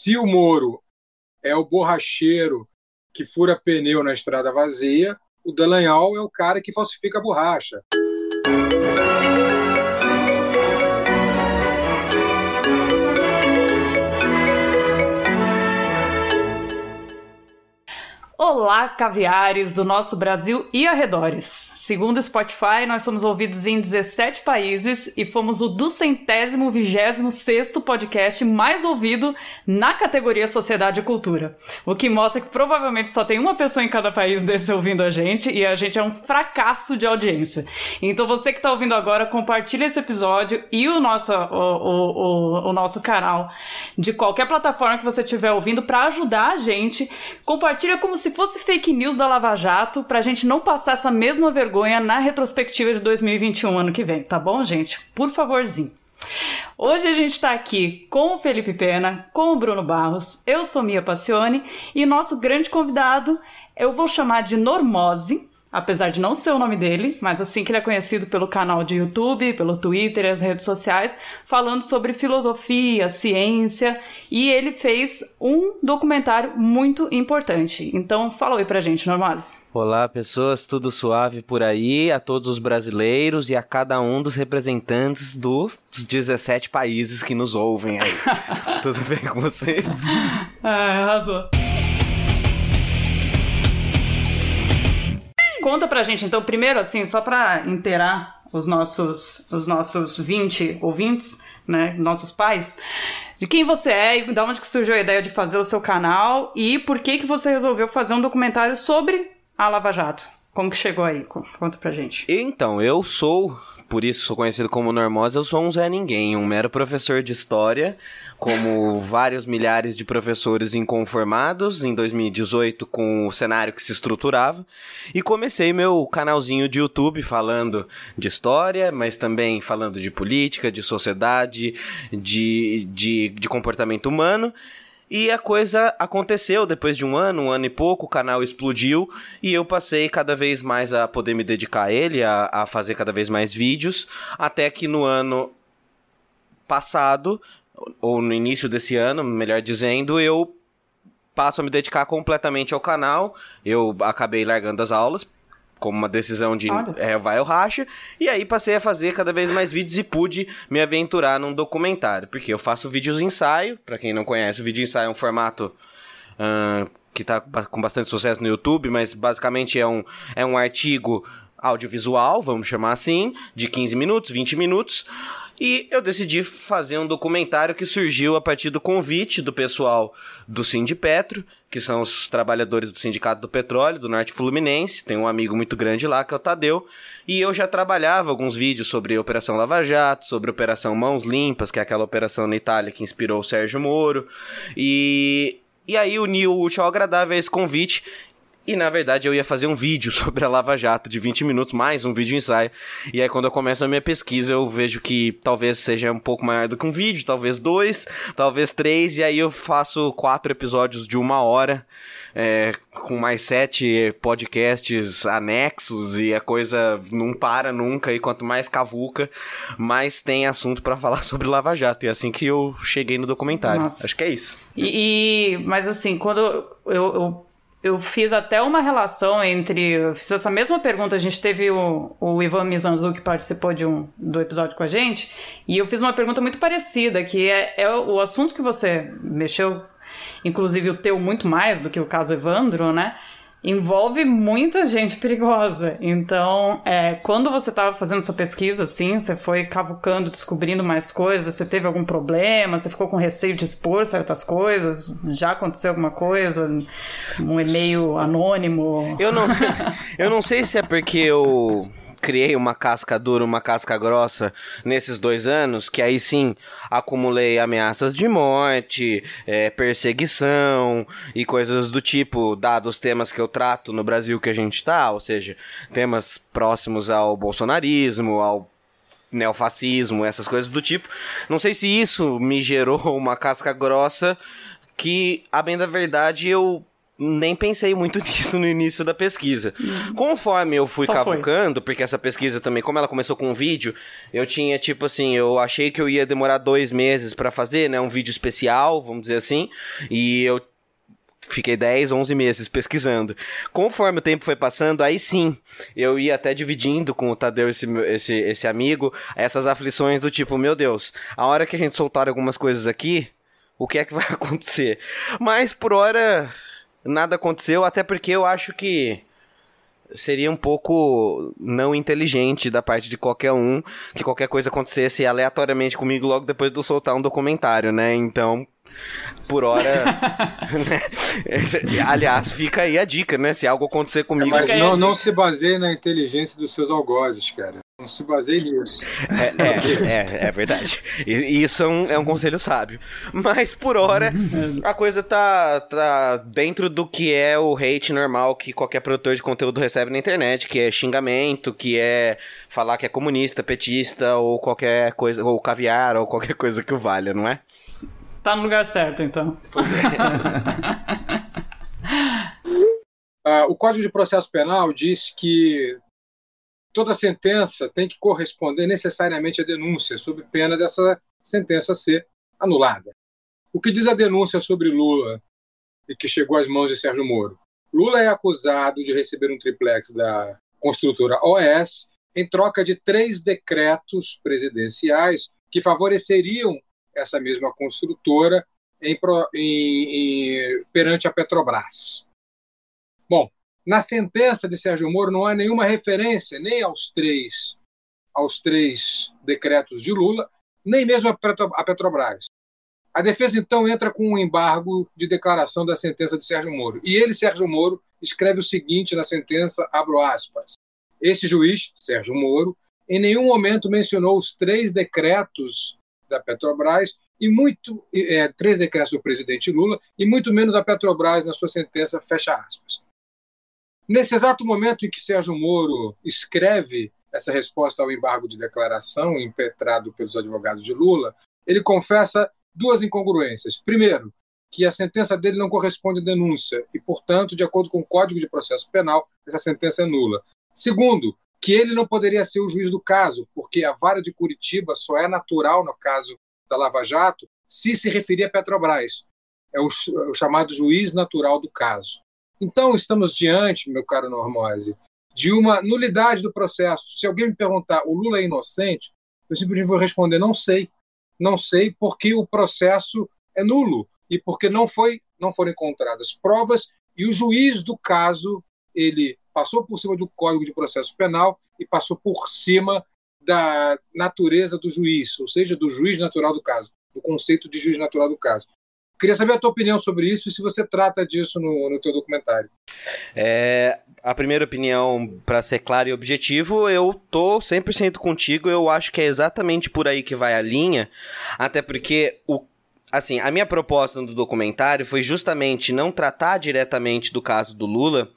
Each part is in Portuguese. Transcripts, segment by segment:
Se o Moro é o borracheiro que fura pneu na estrada vazia, o Dallagnol é o cara que falsifica a borracha. Olá, caviares do nosso Brasil e arredores. Segundo o Spotify, nós somos ouvidos em 17 países e fomos o duzentésimo vigésimo sexto podcast mais ouvido na categoria Sociedade e Cultura. O que mostra que provavelmente só tem uma pessoa em cada país desse ouvindo a gente e a gente é um fracasso de audiência. Então você que está ouvindo agora, compartilhe esse episódio e o nosso, o, o, o, o nosso canal de qualquer plataforma que você estiver ouvindo para ajudar a gente. Compartilha como se fosse fake news da Lava Jato, pra gente não passar essa mesma vergonha na retrospectiva de 2021, ano que vem, tá bom, gente? Por favorzinho. Hoje a gente está aqui com o Felipe Pena, com o Bruno Barros, eu sou Mia Passione e nosso grande convidado eu vou chamar de Normose, apesar de não ser o nome dele, mas assim que ele é conhecido pelo canal de YouTube, pelo Twitter e as redes sociais, falando sobre filosofia, ciência, e ele fez um documentário muito importante. Então, fala aí pra gente, Normales. Olá, pessoas, tudo suave por aí, a todos os brasileiros e a cada um dos representantes dos 17 países que nos ouvem aí. tudo bem com vocês? Ah, arrasou. Conta pra gente, então, primeiro, assim, só pra inteirar os nossos, os nossos 20 ouvintes, né, nossos pais, de quem você é e de onde que surgiu a ideia de fazer o seu canal e por que que você resolveu fazer um documentário sobre a Lava Jato. Como que chegou aí? Conta pra gente. Então, eu sou por isso sou conhecido como Normose, eu sou um Zé Ninguém, um mero professor de história, como vários milhares de professores inconformados em 2018 com o cenário que se estruturava. E comecei meu canalzinho de YouTube falando de história, mas também falando de política, de sociedade, de, de, de comportamento humano. E a coisa aconteceu depois de um ano, um ano e pouco, o canal explodiu e eu passei cada vez mais a poder me dedicar a ele, a, a fazer cada vez mais vídeos, até que no ano passado, ou no início desse ano, melhor dizendo, eu passo a me dedicar completamente ao canal. Eu acabei largando as aulas como uma decisão de é, vai ou racha. E aí passei a fazer cada vez mais vídeos e pude me aventurar num documentário. Porque eu faço vídeos ensaio, para quem não conhece, o vídeo ensaio é um formato uh, que tá com bastante sucesso no YouTube, mas basicamente é um, é um artigo audiovisual, vamos chamar assim, de 15 minutos, 20 minutos e eu decidi fazer um documentário que surgiu a partir do convite do pessoal do Sindipetro, que são os trabalhadores do Sindicato do Petróleo do Norte Fluminense. Tem um amigo muito grande lá, que é o Tadeu. E eu já trabalhava alguns vídeos sobre a Operação Lava Jato, sobre a Operação Mãos Limpas, que é aquela operação na Itália que inspirou o Sérgio Moro. E e aí uniu o útil ao agradável a esse convite e na verdade eu ia fazer um vídeo sobre a Lava Jato de 20 minutos, mais um vídeo ensaio. E aí quando eu começo a minha pesquisa, eu vejo que talvez seja um pouco maior do que um vídeo, talvez dois, talvez três, e aí eu faço quatro episódios de uma hora. É, com mais sete podcasts anexos e a coisa não para nunca e quanto mais cavuca, mais tem assunto para falar sobre Lava Jato. E é assim que eu cheguei no documentário. Nossa. Acho que é isso. E, e mas assim, quando eu, eu eu fiz até uma relação entre. Eu fiz essa mesma pergunta. A gente teve o, o Ivan Mizanzu que participou de um, do episódio com a gente. E eu fiz uma pergunta muito parecida, que é, é o assunto que você mexeu, inclusive o teu muito mais do que o caso Evandro, né? Envolve muita gente perigosa. Então, é, quando você estava fazendo sua pesquisa, assim, você foi cavucando, descobrindo mais coisas, você teve algum problema, você ficou com receio de expor certas coisas, já aconteceu alguma coisa, um e-mail anônimo? Eu não, eu não sei se é porque eu criei uma casca dura, uma casca grossa nesses dois anos, que aí sim acumulei ameaças de morte, é, perseguição e coisas do tipo, dados os temas que eu trato no Brasil que a gente tá, ou seja, temas próximos ao bolsonarismo, ao neofascismo, essas coisas do tipo. Não sei se isso me gerou uma casca grossa que, a bem da verdade, eu nem pensei muito nisso no início da pesquisa. Uhum. Conforme eu fui Só cavucando, foi. porque essa pesquisa também, como ela começou com um vídeo, eu tinha tipo assim, eu achei que eu ia demorar dois meses para fazer, né? Um vídeo especial, vamos dizer assim. E eu fiquei 10, 11 meses pesquisando. Conforme o tempo foi passando, aí sim, eu ia até dividindo com o Tadeu, esse, esse, esse amigo, essas aflições do tipo, meu Deus, a hora que a gente soltar algumas coisas aqui, o que é que vai acontecer? Mas por hora, nada aconteceu, até porque eu acho que seria um pouco não inteligente da parte de qualquer um que qualquer coisa acontecesse aleatoriamente comigo logo depois de eu soltar um documentário, né? Então, por hora. né? Aliás, fica aí a dica, né? Se algo acontecer comigo. Mas não, não se baseie na inteligência dos seus algozes, cara. Não se baseie nisso. É, é, é, é verdade. E, isso é um, é um conselho sábio. Mas por hora, a coisa tá, tá dentro do que é o hate normal que qualquer produtor de conteúdo recebe na internet, que é xingamento, que é falar que é comunista, petista, ou qualquer coisa, ou caviar, ou qualquer coisa que o valha, não é? Tá no lugar certo, então. Pois é. uh, o Código de Processo Penal diz que toda sentença tem que corresponder necessariamente à denúncia, sob pena dessa sentença ser anulada. O que diz a denúncia sobre Lula e que chegou às mãos de Sérgio Moro? Lula é acusado de receber um triplex da construtora OS em troca de três decretos presidenciais que favoreceriam essa mesma construtora em, em, em, perante a Petrobras. Bom, na sentença de Sérgio Moro não há nenhuma referência nem aos três aos três decretos de Lula, nem mesmo a Petrobras. A defesa então entra com um embargo de declaração da sentença de Sérgio Moro. E ele, Sérgio Moro, escreve o seguinte na sentença, abro aspas: Esse juiz, Sérgio Moro, em nenhum momento mencionou os três decretos da Petrobras e muito é, três decretos do presidente Lula e muito menos a Petrobras na sua sentença fecha aspas. Nesse exato momento em que Sérgio Moro escreve essa resposta ao embargo de declaração impetrado pelos advogados de Lula, ele confessa duas incongruências. Primeiro, que a sentença dele não corresponde à denúncia e, portanto, de acordo com o Código de Processo Penal, essa sentença é nula. Segundo, que ele não poderia ser o juiz do caso, porque a vara de Curitiba só é natural no caso da Lava Jato se se referir a Petrobras. É o, o chamado juiz natural do caso. Então, estamos diante, meu caro Normose, de uma nulidade do processo. Se alguém me perguntar, o Lula é inocente, eu simplesmente vou responder, não sei. Não sei porque o processo é nulo e porque não, foi, não foram encontradas provas e o juiz do caso ele passou por cima do Código de Processo Penal e passou por cima da natureza do juiz, ou seja, do juiz natural do caso, do conceito de juiz natural do caso. Queria saber a tua opinião sobre isso e se você trata disso no, no teu documentário. É, a primeira opinião, para ser claro e objetivo, eu tô 100% contigo. Eu acho que é exatamente por aí que vai a linha, até porque o assim, a minha proposta no documentário foi justamente não tratar diretamente do caso do Lula,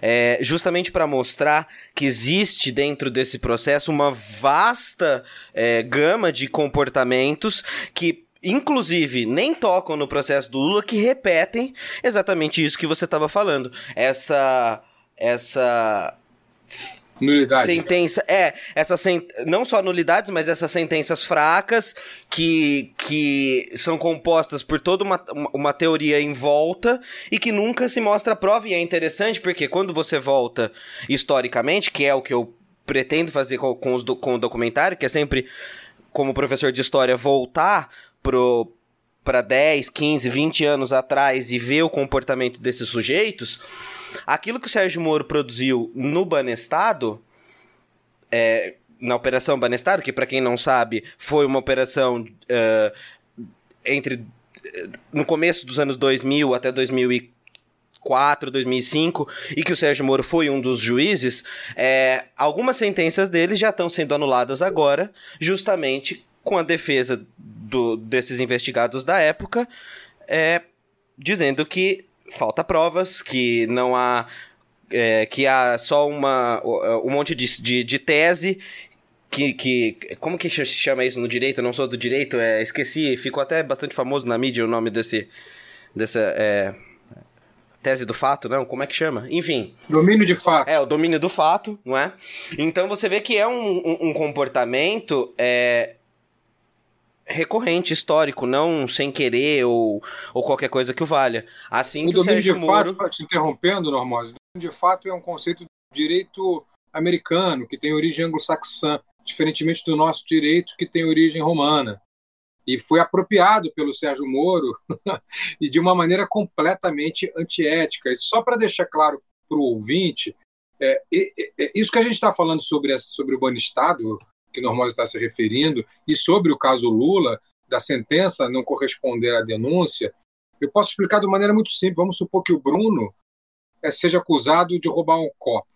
é, justamente para mostrar que existe dentro desse processo uma vasta é, gama de comportamentos que inclusive nem tocam no processo do Lula que repetem exatamente isso que você estava falando. Essa essa Nulidade. Sentença. É, essa sent... não só nulidades, mas essas sentenças fracas que, que são compostas por toda uma, uma teoria em volta e que nunca se mostra prova. E é interessante porque quando você volta historicamente, que é o que eu pretendo fazer com, com, os, com o documentário, que é sempre, como professor de história, voltar pro para 10, 15, 20 anos atrás e ver o comportamento desses sujeitos, Aquilo que o Sérgio Moro produziu no Banestado, é, na Operação Banestado, que para quem não sabe, foi uma operação uh, entre no começo dos anos 2000 até 2004, 2005, e que o Sérgio Moro foi um dos juízes, é, algumas sentenças dele já estão sendo anuladas agora, justamente com a defesa do, desses investigados da época, é, dizendo que falta provas, que não há. É, que há só uma, um monte de, de, de tese que, que. Como que se chama isso no direito? Eu não sou do direito, é, esqueci, ficou até bastante famoso na mídia o nome desse. dessa. É, tese do fato, não? Como é que chama? Enfim. Domínio de fato. É, o domínio do fato, não é? Então você vê que é um, um, um comportamento é, recorrente, histórico, não sem querer ou, ou qualquer coisa que o valha. Assim o que o Sérgio de Moro... fato, te interrompendo, Normose, de fato é um conceito de direito americano, que tem origem anglo-saxã, diferentemente do nosso direito, que tem origem romana. E foi apropriado pelo Sérgio Moro e de uma maneira completamente antiética. E só para deixar claro para o ouvinte, é, é, é, isso que a gente está falando sobre, sobre o Banestado, que Normose está se referindo, e sobre o caso Lula, da sentença não corresponder à denúncia, eu posso explicar de maneira muito simples. Vamos supor que o Bruno é, seja acusado de roubar um copo.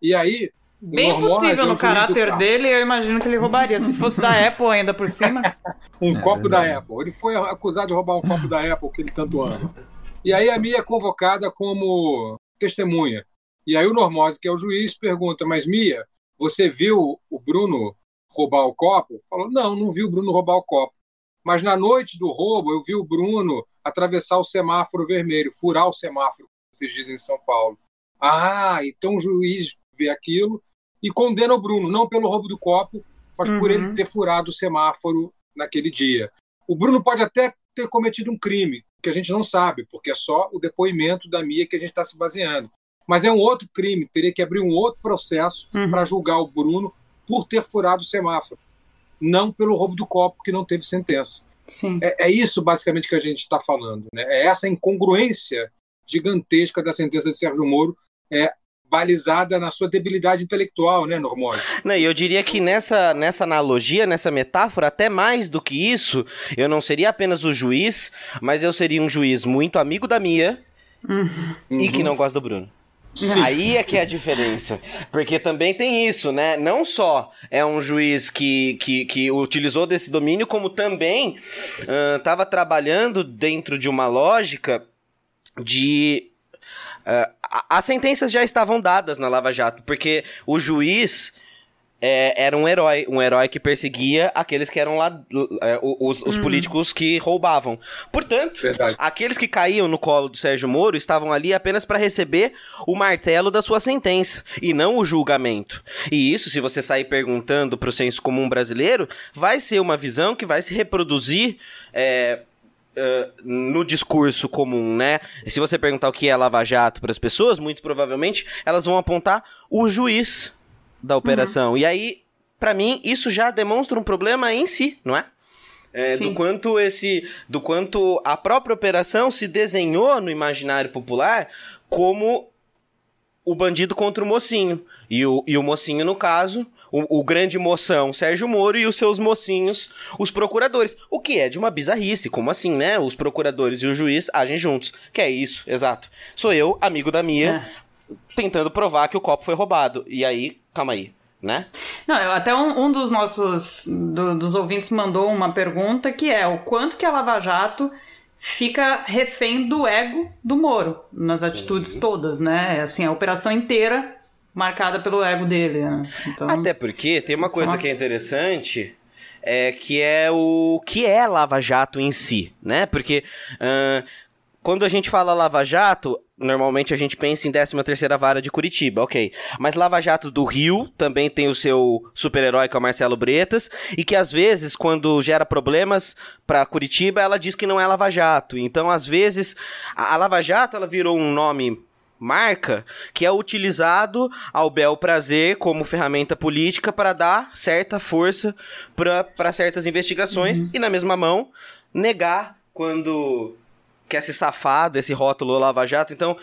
E aí. Bem possível no caráter dele, eu imagino que ele roubaria. Se fosse da Apple ainda por cima. um copo da Apple. Ele foi acusado de roubar um copo da Apple que ele tanto ama. E aí a Mia é convocada como testemunha. E aí o Normose, que é o juiz, pergunta: Mas Mia, você viu o Bruno roubar o copo? Falou: Não, não vi o Bruno roubar o copo. Mas na noite do roubo, eu vi o Bruno atravessar o semáforo vermelho, furar o semáforo, como vocês dizem em São Paulo. Ah, então o juiz vê aquilo e condena o Bruno, não pelo roubo do copo, mas uhum. por ele ter furado o semáforo naquele dia. O Bruno pode até ter cometido um crime, que a gente não sabe, porque é só o depoimento da Mia que a gente está se baseando. Mas é um outro crime, teria que abrir um outro processo uhum. para julgar o Bruno por ter furado o semáforo, não pelo roubo do copo, que não teve sentença. É, é, isso basicamente que a gente está falando. Né? É essa incongruência gigantesca da sentença de Sérgio Moro é, balizada na sua debilidade intelectual, né, Normose? Não, e eu diria que nessa, nessa analogia, nessa metáfora, até mais do que isso, eu não seria apenas o juiz, mas eu seria um juiz muito amigo da Mia uhum. e que não gosta do Bruno. Sim. Aí é que é a diferença. Porque também tem isso, né? Não só é um juiz que, que, que utilizou desse domínio, como também estava uh, trabalhando dentro de uma lógica de Uh, as sentenças já estavam dadas na Lava Jato, porque o juiz é, era um herói, um herói que perseguia aqueles que eram lá, é, os, os uhum. políticos que roubavam. Portanto, Verdade. aqueles que caíam no colo do Sérgio Moro estavam ali apenas para receber o martelo da sua sentença e não o julgamento. E isso, se você sair perguntando para o senso comum brasileiro, vai ser uma visão que vai se reproduzir. É, Uh, no discurso comum, né? Se você perguntar o que é Lava Jato para as pessoas, muito provavelmente elas vão apontar o juiz da operação. Uhum. E aí, para mim, isso já demonstra um problema em si, não é? É, do quanto esse do quanto a própria operação se desenhou no imaginário popular como o bandido contra o mocinho e o, e o mocinho no caso o, o, grande moção Sérgio Moro e os seus mocinhos, os procuradores. O que é de uma bizarrice, como assim, né? Os procuradores e o juiz agem juntos. Que é isso, exato. Sou eu, amigo da Mia, é. tentando provar que o copo foi roubado. E aí, calma aí. Né? Não, até um, um dos nossos do, dos ouvintes mandou uma pergunta que é o quanto que a Lava Jato fica refém do ego do Moro nas atitudes uhum. todas, né? Assim, a operação inteira marcada pelo ego dele. Né? Então, Até porque tem uma coisa que é interessante. É, que é o que é Lava Jato em si, né? Porque uh, quando a gente fala Lava Jato, normalmente a gente pensa em 13ª Vara de Curitiba, ok. Mas Lava Jato do Rio também tem o seu super-herói, que é o Marcelo Bretas, e que às vezes, quando gera problemas para Curitiba, ela diz que não é Lava Jato. Então, às vezes, a, Lava Jato, ela virou um nome marca que é utilizado ao bel prazer como ferramenta política para dar certa força para certas investigações uhum. e na mesma mão negar quando quer se safar desse rótulo Lava Jato. Então,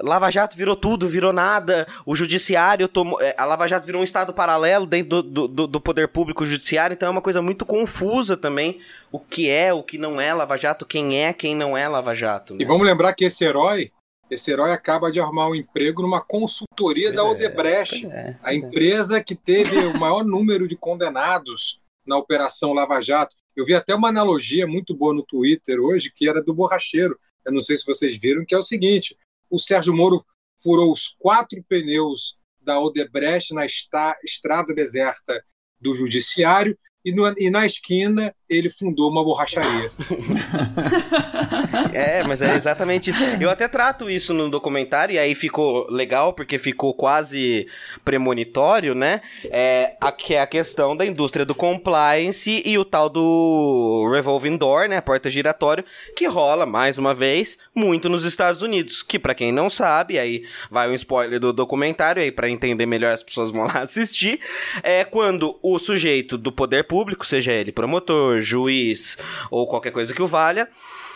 Lava Jato virou tudo, virou nada. O judiciário tomou. É, a Lava Jato virou um estado paralelo dentro do, do, do, poder público judiciário, então é uma coisa muito confusa também. O que é, o que não é Lava Jato, quem é, quem não é Lava Jato. Né? E vamos lembrar que esse herói esse herói acaba de arrumar um emprego numa consultoria pois da é, Odebrecht, é, a é. empresa que teve o maior número de condenados na Operação Lava Jato. Eu vi até uma analogia muito boa no Twitter hoje, que era do borracheiro. Eu não sei se vocês viram, que é o seguinte: o Sérgio Moro furou os quatro pneus da Odebrecht na estrada deserta do Judiciário, e, no, e na esquina ele fundou uma borracharia. é, mas é exatamente isso. Eu até trato isso no documentário, e aí ficou legal, porque ficou quase premonitório, né? É, a, que é a questão da indústria do compliance e o tal do revolving door, né? Porta giratório, que rola, mais uma vez, muito nos Estados Unidos. Que para quem não sabe, aí vai um spoiler do documentário, aí para entender melhor as pessoas vão lá assistir. É quando o sujeito do poder público, seja ele promotor, juiz ou qualquer coisa que o valha,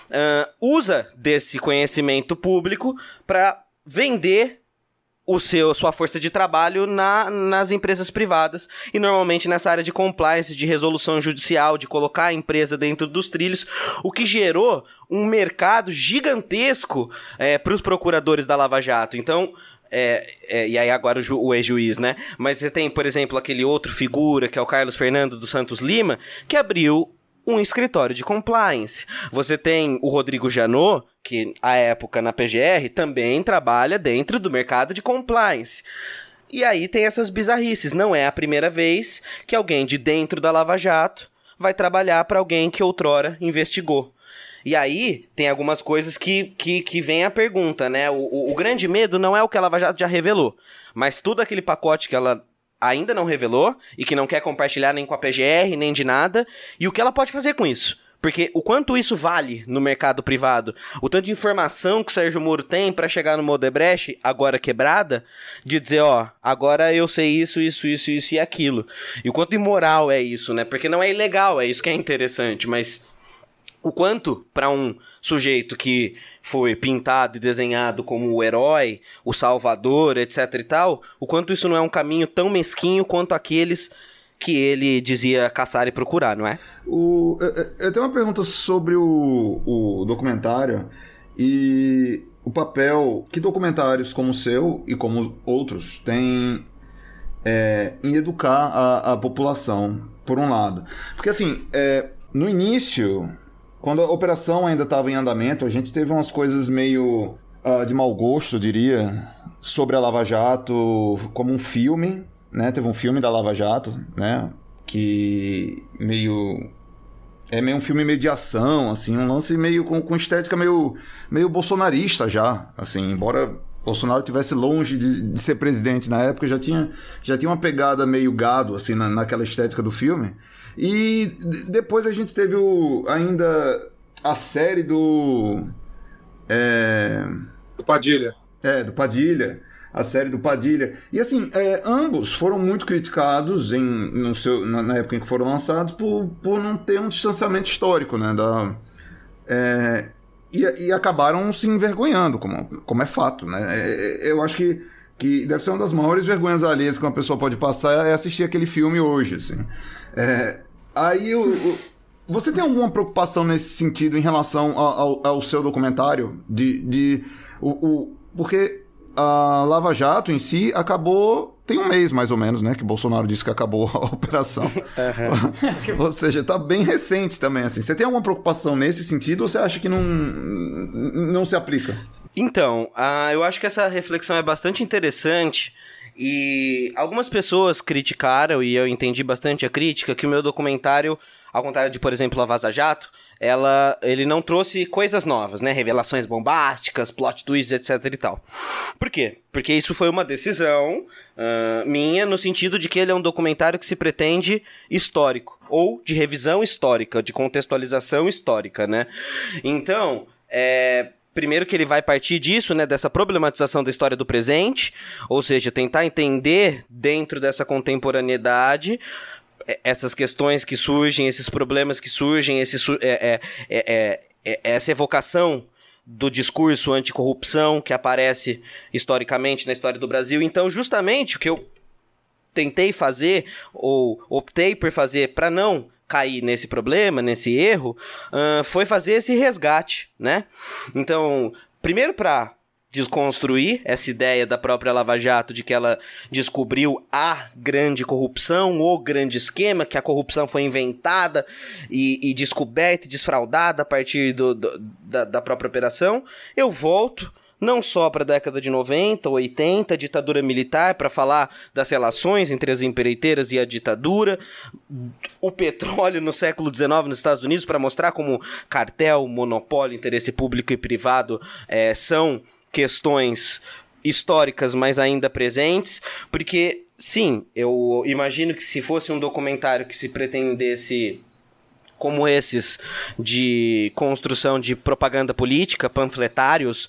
uh, usa desse conhecimento público para vender o seu sua força de trabalho na, nas empresas privadas e normalmente nessa área de compliance, de resolução judicial, de colocar a empresa dentro dos trilhos, o que gerou um mercado gigantesco é, para os procuradores da Lava Jato. Então é, é, e aí agora o, o ex-juiz, né? Mas você tem, por exemplo, aquele outro figura, que é o Carlos Fernando dos Santos Lima, que abriu um escritório de compliance. Você tem o Rodrigo Janot, que à época na PGR também trabalha dentro do mercado de compliance. E aí tem essas bizarrices. Não é a primeira vez que alguém de dentro da Lava Jato vai trabalhar para alguém que outrora investigou. E aí tem algumas coisas que, que, que vem a pergunta, né? O, o, o, grande medo não é o que a Lava Jato já revelou, mas tudo aquele pacote que ela ainda não revelou e que não quer compartilhar nem com a PGR, nem de nada, e o que ela pode fazer com isso. Porque o quanto isso vale no mercado privado, o tanto de informação que o Sérgio Moro tem para chegar no Modebrecht, agora quebrada, de dizer, ó, agora eu sei isso, isso, isso, isso e aquilo. E o quanto imoral é isso, né? Porque não é ilegal, é isso que é interessante, mas o quanto para um sujeito que foi pintado e desenhado como o herói, o salvador, etc e tal, o quanto isso não é um caminho tão mesquinho quanto aqueles que ele dizia caçar e procurar, não é? O, eu, eu tenho uma pergunta sobre o, o documentário e o papel que documentários como o seu e como outros têm é, em educar a, a população, por um lado. Porque assim, é, no início quando a operação ainda estava em andamento, a gente teve umas coisas meio uh, de mau gosto, diria, sobre a Lava Jato como um filme, né? Teve um filme da Lava Jato, né? Que meio é meio um filme meio de ação, assim, um lance meio com, com estética meio, meio bolsonarista já, assim, embora Bolsonaro tivesse longe de, de, ser presidente na época, já tinha, já tinha uma pegada meio gado, assim, na, naquela estética do filme. E depois a gente teve o, ainda a série do. É... Do Padilha. É, do Padilha. A série do Padilha. E assim, é, ambos foram muito criticados em, no seu, na, na, época em que foram lançados por, por não ter um distanciamento histórico, né? Da, é, e, e, acabaram se envergonhando, como, como é fato, né? É, é, eu acho que, que deve ser uma das maiores vergonhas alheias que uma pessoa pode passar é assistir aquele filme hoje, assim. É, Aí o, você tem alguma preocupação nesse sentido em relação ao, ao seu documentário? De, de o, o, porque a Lava Jato em si acabou. Tem um mês mais ou menos, né? Que Bolsonaro disse que acabou a operação. Uhum. ou seja, tá bem recente também, assim. Você tem alguma preocupação nesse sentido ou você acha que não, não se aplica? Então, uh, eu acho que essa reflexão é bastante interessante e algumas pessoas criticaram, e eu entendi bastante a crítica, que o meu documentário, ao contrário de, por exemplo, a Vaza Jato, ela, ele não trouxe coisas novas, né? Revelações bombásticas, plot twists, etc e tal. Por quê? Porque isso foi uma decisão uh, minha no sentido de que ele é um documentário que se pretende histórico, ou de revisão histórica, de contextualização histórica, né? Então, é, primeiro que ele vai partir disso, né, dessa problematização da história do presente, ou seja, tentar entender dentro dessa contemporaneidade essas questões que surgem, esses problemas que surgem, esse, é, é, é, essa evocação do discurso anticorrupção que aparece historicamente na história do Brasil. Então, justamente o que eu tentei fazer, ou optei por fazer para não cair nesse problema, nesse erro, uh, foi fazer esse resgate, né? Então, primeiro para desconstruir essa ideia da própria Lava Jato de que ela descobriu a grande corrupção, o grande esquema, que a corrupção foi inventada e, e descoberta e desfraudada a partir do, do, da, da própria operação. Eu volto não só para a década de 90, 80, ditadura militar, para falar das relações entre as empreiteiras e a ditadura, o petróleo no século XIX nos Estados Unidos, para mostrar como cartel, monopólio, interesse público e privado é, são questões históricas, mas ainda presentes, porque sim, eu imagino que se fosse um documentário que se pretendesse como esses de construção de propaganda política, panfletários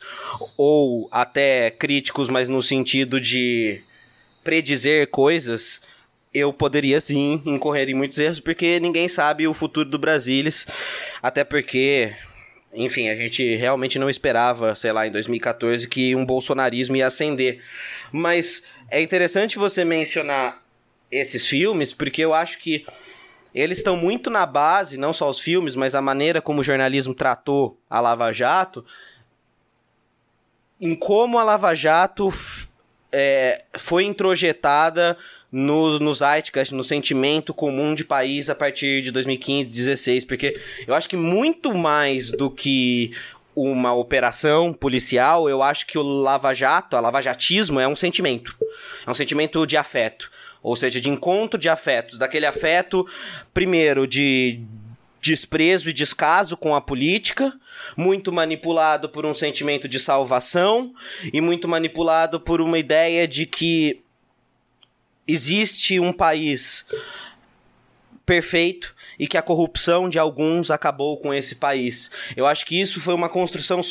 ou até críticos, mas no sentido de predizer coisas, eu poderia sim incorrer em muitos erros, porque ninguém sabe o futuro do Brasilis, até porque, enfim, a gente realmente não esperava, sei lá, em 2014 que um bolsonarismo ia ascender. Mas é interessante você mencionar esses filmes, porque eu acho que eles estão muito na base, não só os filmes, mas a maneira como o jornalismo tratou a Lava Jato, em como a Lava Jato é, foi introjetada no, no zeitgeist, no sentimento comum de país a partir de 2015, 2016, porque eu acho que muito mais do que uma operação policial, eu acho que o lava-jato, a lava-jatismo é um sentimento. É um sentimento de afeto. Ou seja, de encontro de afetos. Daquele afeto, primeiro, de desprezo e descaso com a política, muito manipulado por um sentimento de salvação e muito manipulado por uma ideia de que existe um país perfeito e que a corrupção de alguns acabou com esse país. Eu acho que isso foi uma construção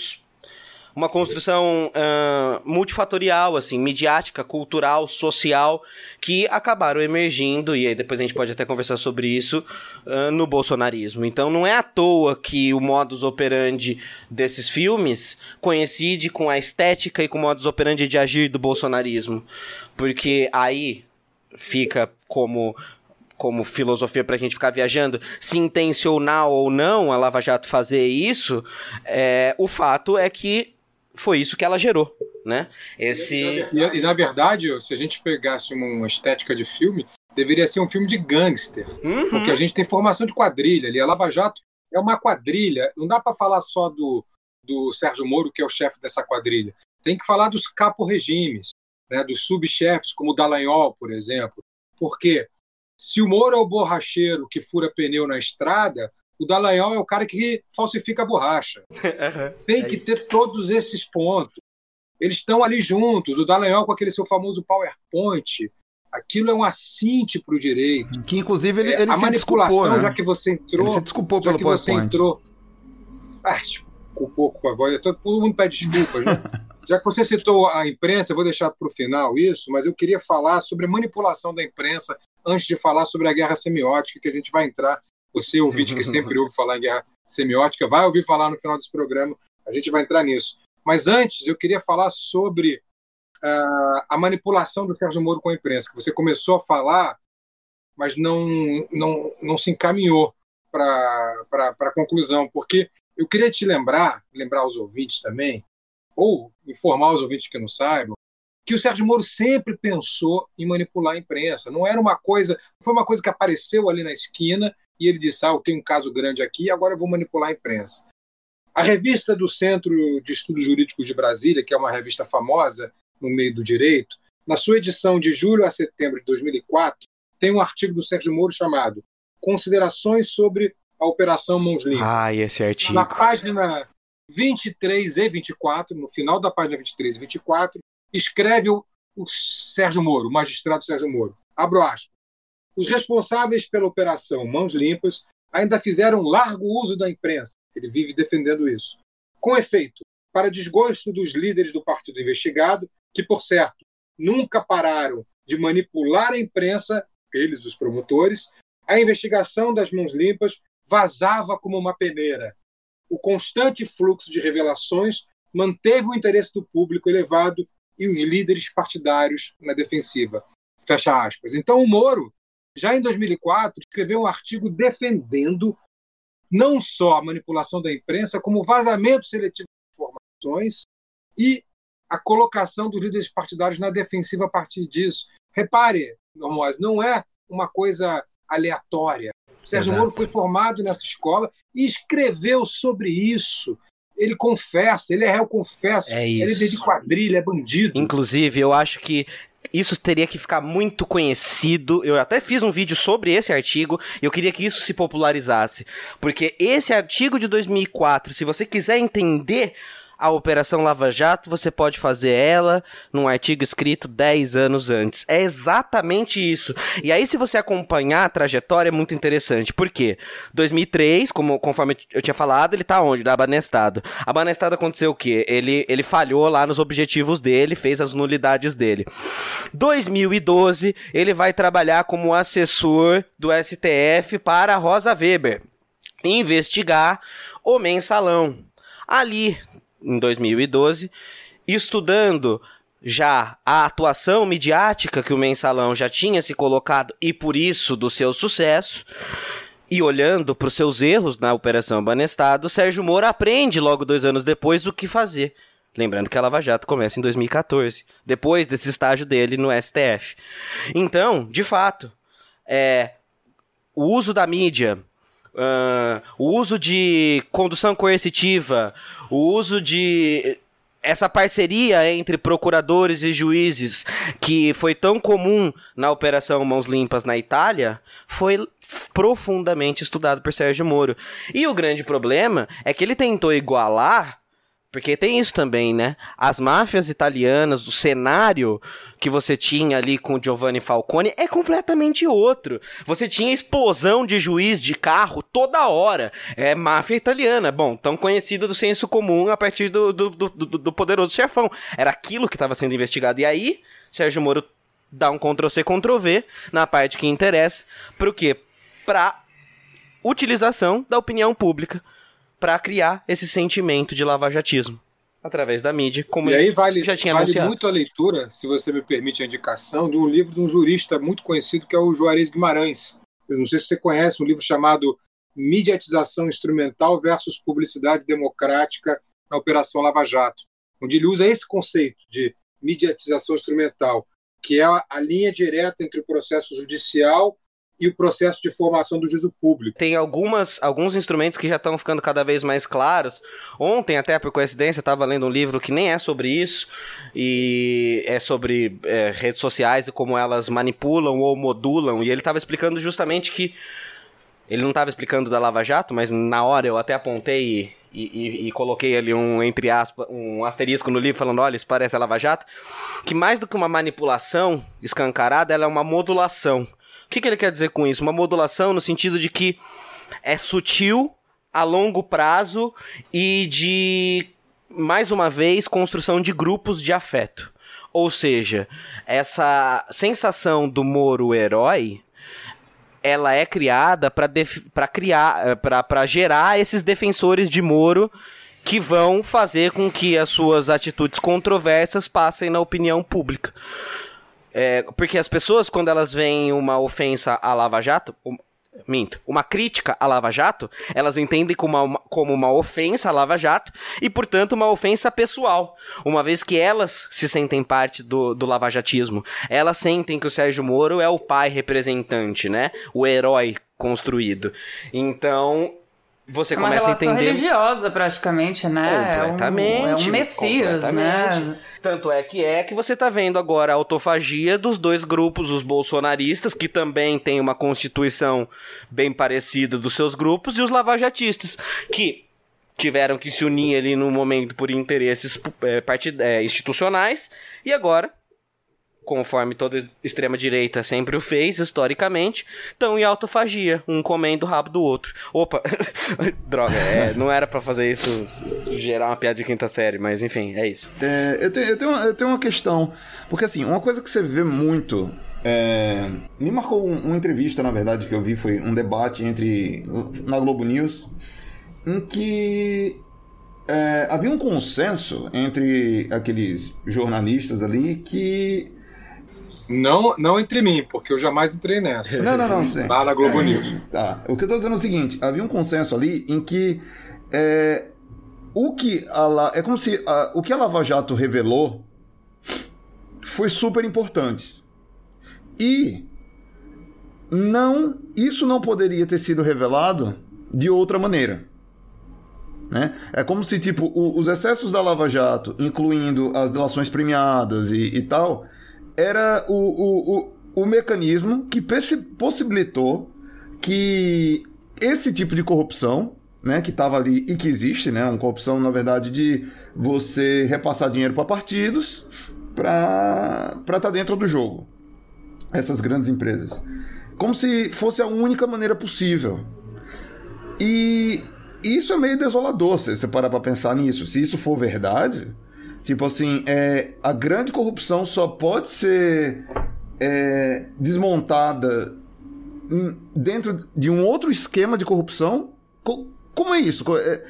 uma construção uh, multifatorial, assim, midiática, cultural, social, que acabaram emergindo, e aí depois a gente pode até conversar sobre isso, uh, no bolsonarismo. Então não é à toa que o modus operandi desses filmes coincide com a estética e com o modus operandi de agir do bolsonarismo. Porque aí fica como como filosofia para a gente ficar viajando, se intencional ou não a Lava Jato fazer isso, é, o fato é que foi isso que ela gerou, né? Esse... E, e, e, na verdade, se a gente pegasse uma estética de filme, deveria ser um filme de gangster, uhum. porque a gente tem formação de quadrilha ali. A Lava Jato é uma quadrilha, não dá para falar só do, do Sérgio Moro, que é o chefe dessa quadrilha. Tem que falar dos capo-regimes, né, dos subchefes, como o Dallagnol, por exemplo. Porque se o Moro é o borracheiro que fura pneu na estrada, o Dallagnol é o cara que falsifica a borracha. Uhum, Tem é que isso. ter todos esses pontos. Eles estão ali juntos. O Dallagnol com aquele seu famoso PowerPoint. Aquilo é um assinte para o direito. Que inclusive ele, ele é, a se manipulação, desculpou, né? já que você entrou. Ele se desculpou pelo PowerPoint. Você entrou, ah, desculpou com a voz. Todo mundo pede desculpas, né? já que você citou a imprensa, eu vou deixar para o final isso, mas eu queria falar sobre a manipulação da imprensa antes de falar sobre a guerra semiótica, que a gente vai entrar você, ouvinte que sempre ouve falar em guerra semiótica, vai ouvir falar no final desse programa. A gente vai entrar nisso. Mas antes, eu queria falar sobre uh, a manipulação do Sérgio Moro com a imprensa, que você começou a falar, mas não, não, não se encaminhou para a conclusão. Porque eu queria te lembrar, lembrar os ouvintes também, ou informar os ouvintes que não saibam, que o Sérgio Moro sempre pensou em manipular a imprensa. Não era uma coisa, foi uma coisa que apareceu ali na esquina e ele disse: Ah, eu tenho um caso grande aqui, agora eu vou manipular a imprensa. A revista do Centro de Estudos Jurídicos de Brasília, que é uma revista famosa no meio do direito, na sua edição de julho a setembro de 2004, tem um artigo do Sérgio Moro chamado Considerações sobre a Operação Mãos Limpas. Ah, esse artigo. Na página 23 e 24, no final da página 23 e 24, escreve o, o Sérgio Moro, o magistrado Sérgio Moro. Abro aspas. Os responsáveis pela operação Mãos Limpas ainda fizeram largo uso da imprensa. Ele vive defendendo isso. Com efeito, para desgosto dos líderes do partido investigado, que, por certo, nunca pararam de manipular a imprensa, eles, os promotores, a investigação das Mãos Limpas vazava como uma peneira. O constante fluxo de revelações manteve o interesse do público elevado e os líderes partidários na defensiva. Fecha aspas. Então, o Moro já em 2004, escreveu um artigo defendendo não só a manipulação da imprensa, como o vazamento seletivo de informações e a colocação dos líderes partidários na defensiva a partir disso. Repare, Normose, não é uma coisa aleatória. Sérgio Exato. Moro foi formado nessa escola e escreveu sobre isso. ele confessa, ele é réu confesso, É ele é de quadrilha, é bandido. Inclusive, eu acho que isso teria que ficar muito conhecido. Eu até fiz um vídeo sobre esse artigo e eu queria que isso se popularizasse. Porque esse artigo de 2004, se você quiser entender a Operação Lava Jato, você pode fazer ela num artigo escrito 10 anos antes. É exatamente isso. E aí, se você acompanhar a trajetória, é muito interessante. Por quê? 2003, como, conforme eu tinha falado, ele tá onde? Na Banestado. A Banestado aconteceu o quê? Ele, ele falhou lá nos objetivos dele, fez as nulidades dele. 2012, ele vai trabalhar como assessor do STF para Rosa Weber. Investigar o mensalão. Ali, em 2012, estudando já a atuação midiática que o mensalão já tinha se colocado e por isso do seu sucesso, e olhando para os seus erros na Operação Banestado, Sérgio Moro aprende logo dois anos depois o que fazer. Lembrando que a Lava Jato começa em 2014, depois desse estágio dele no STF. Então, de fato, é, o uso da mídia, ah, o uso de condução coercitiva, o uso de essa parceria entre procuradores e juízes que foi tão comum na Operação Mãos Limpas na Itália foi profundamente estudado por Sérgio Moro. E o grande problema é que ele tentou igualar porque tem isso também, né? As máfias italianas, o cenário que você tinha ali com Giovanni Falcone é completamente outro. Você tinha explosão de juiz de carro toda hora. É máfia italiana. Bom, tão conhecida do senso comum a partir do, do, do, do- do poderoso chefão. Era aquilo que estava sendo investigado. E aí, Sérgio Moro dá um Ctrl-C, Ctrl-V na parte que interessa. Pro quê? Pra utilização da opinião pública para criar esse sentimento de lavajatismo através da mídia, como E aí vale, já tinha vale anunciado. muito a leitura, se você me permite a indicação, de um livro de um jurista muito conhecido que é o Juarez Guimarães. Eu não sei se você conhece, um livro chamado Mediatização Instrumental versus Publicidade Democrática na Operação Lava Jato, onde ele usa esse conceito de mediatização instrumental, que é a, a linha direta entre o processo judicial e o processo de formação do juízo público. Tem algumas, alguns instrumentos que já estão ficando cada vez mais claros. Ontem, até por coincidência, estava lendo um livro que nem é sobre isso, e é sobre é, redes sociais e como elas manipulam ou modulam, e ele estava explicando justamente que. Ele não estava explicando da Lava Jato, mas na hora eu até apontei e, e- e coloquei ali um, entre aspas, um asterisco no livro falando, olha, isso parece a Lava Jato, que mais do que uma manipulação escancarada, ela é uma modulação. O que, que ele quer dizer com isso? Uma modulação no sentido de que é sutil, a longo prazo e de, mais uma vez, construção de grupos de afeto. Ou seja, essa sensação do Moro herói ela é criada para criar para gerar esses defensores de Moro que vão fazer com que as suas atitudes controversas passem na opinião pública. É, porque as pessoas, quando elas veem uma ofensa à Lava Jato, um- minto, uma crítica à Lava Jato, elas entendem como uma, como uma ofensa à Lava Jato e, portanto, uma ofensa pessoal. Uma vez que elas se sentem parte do, do lavajatismo. Elas sentem que o Sérgio Moro é o pai representante, né? O herói construído. Então, você É uma começa a relação entender. religiosa, praticamente, né? Completamente. É um, é um messias, né? Tanto é que é que você tá vendo agora a autofagia dos dois grupos, os bolsonaristas, que também têm uma constituição bem parecida dos seus grupos, e os lavajatistas, que tiveram que se unir ali no momento por interesses é, partid- é, institucionais, e agora, conforme toda extrema-direita sempre o fez, historicamente, estão em autofagia, um comendo o rabo do outro. Opa, droga, é, não era pra fazer isso, gerar uma piada de quinta série, mas enfim, é isso. É, eu, tenho, eu, tenho, uma- eu tenho uma questão. Porque, assim, uma coisa que você vê muito. é, me marcou um- uma entrevista, na verdade, que eu vi, foi um debate entre. na Globo News, em que. é, havia um consenso entre aqueles jornalistas ali que. Não, não entre mim, porque eu jamais entrei nessa. Não, não, não, sim. Na Globo News. Tá. O que eu tô dizendo é o seguinte: havia um consenso ali em que é, o que a é como se a- o que a Lava Jato revelou foi super importante. E não, isso não poderia ter sido revelado de outra maneira. Né? É como se, tipo, o, os excessos da Lava Jato, incluindo as delações premiadas e, e tal, era o, o, o, o mecanismo que possibilitou que esse tipo de corrupção, né, que estava ali e que existe, né, uma corrupção, na verdade, de você repassar dinheiro para partidos para estar tá dentro do jogo. Essas grandes empresas. Como se fosse a única maneira possível. E isso é meio desolador, se você parar para pensar nisso. Se isso for verdade, tipo assim, é, a grande corrupção só pode ser é, desmontada dentro de um outro esquema de corrupção? Como é isso? É,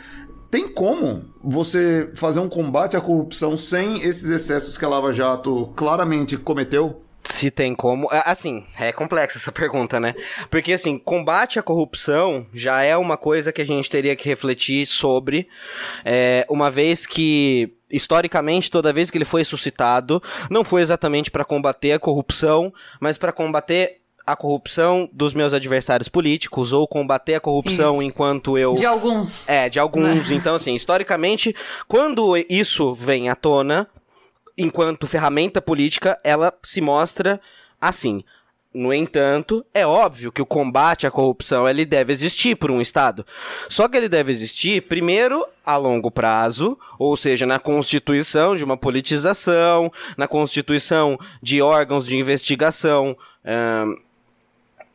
tem como você fazer um combate à corrupção sem esses excessos que a Lava Jato claramente cometeu? Se tem como. Assim, é complexa essa pergunta, né? Porque, assim, combate à corrupção já é uma coisa que a gente teria que refletir sobre, é, uma vez que historicamente, toda vez que ele foi suscitado, não foi exatamente para combater a corrupção, mas para combater a corrupção dos meus adversários políticos ou combater a corrupção isso. enquanto eu. De alguns. É, de alguns. Né? Então, assim, historicamente, quando isso vem à tona, enquanto ferramenta política, ela se mostra assim. No entanto, é óbvio que o combate à corrupção ele deve existir por um Estado. Só que ele deve existir, primeiro, a longo prazo, ou seja, na constituição de uma politização, na constituição de órgãos de investigação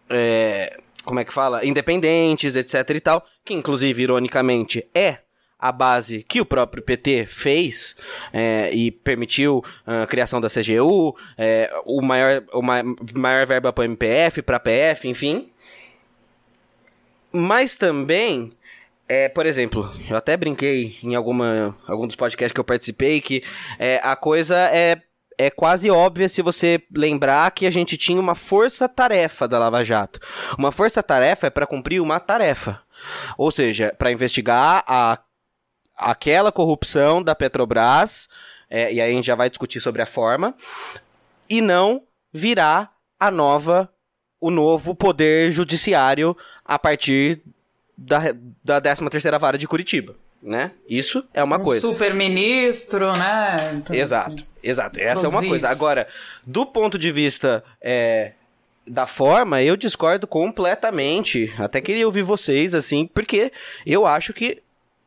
é, como é que fala? Independentes, etc e tal, que inclusive, ironicamente, é a base que o próprio PT fez é, e permitiu a criação da CGU, é, o maior, o maior verba para MPF, para PF, enfim. Mas também, é, por exemplo, eu até brinquei em alguma, algum dos podcasts que eu participei que é, a coisa é é quase óbvia se você lembrar que a gente tinha uma força-tarefa da Lava Jato. Uma força-tarefa é para cumprir uma tarefa. Ou seja, para investigar a, aquela corrupção da Petrobras, é, e aí a gente já vai discutir sobre a forma, e não virar a nova, o novo poder judiciário a partir da, da 13 terceira vara de Curitiba né? Isso é uma um coisa. Super-ministro, né? Então, exato, exato. Essa é uma coisa. Agora, do ponto de vista é, da forma, eu discordo completamente. Até queria ouvir vocês, assim, porque eu acho que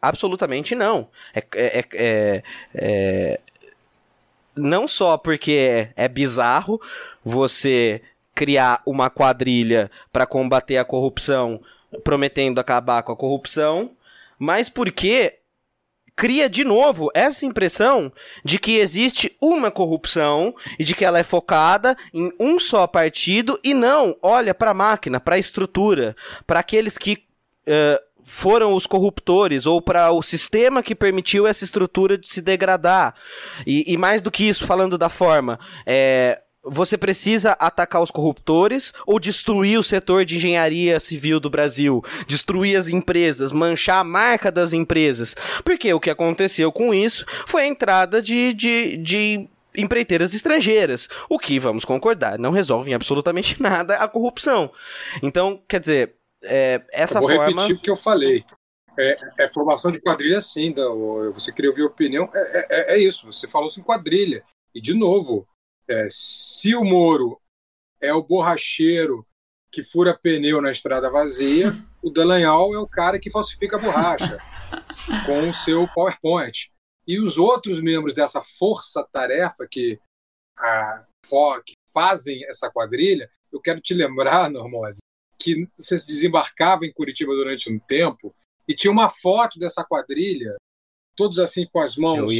absolutamente não. É, é, é, é, não só porque é, é bizarro você criar uma quadrilha para combater a corrupção, prometendo acabar com a corrupção, mas porque cria de novo essa impressão de que existe uma corrupção e de que ela é focada em um só partido e não olha para a máquina, para a estrutura, para aqueles que uh, foram os corruptores ou para o sistema que permitiu essa estrutura de se degradar. E, e mais do que isso, falando da forma, é, você precisa atacar os corruptores ou destruir o setor de engenharia civil do Brasil, destruir as empresas, manchar a marca das empresas. Porque o que aconteceu com isso foi a entrada de, de, de empreiteiras estrangeiras, o que, vamos concordar, não resolve absolutamente nada a corrupção. Então, quer dizer, é, essa eu vou forma... repetir o que eu falei. É, é, formação de quadrilha sim, da, você queria ouvir a opinião, é, é, é isso, você falou em quadrilha. E, de novo, é, se o Moro é o borracheiro que fura pneu na estrada vazia, o Dallagnol é o cara que falsifica a borracha com o seu PowerPoint. E os outros membros dessa força-tarefa que, a, que fazem essa quadrilha, eu quero te lembrar, Normose, que você desembarcava em Curitiba durante um tempo e tinha uma foto dessa quadrilha, todos assim com as mãos,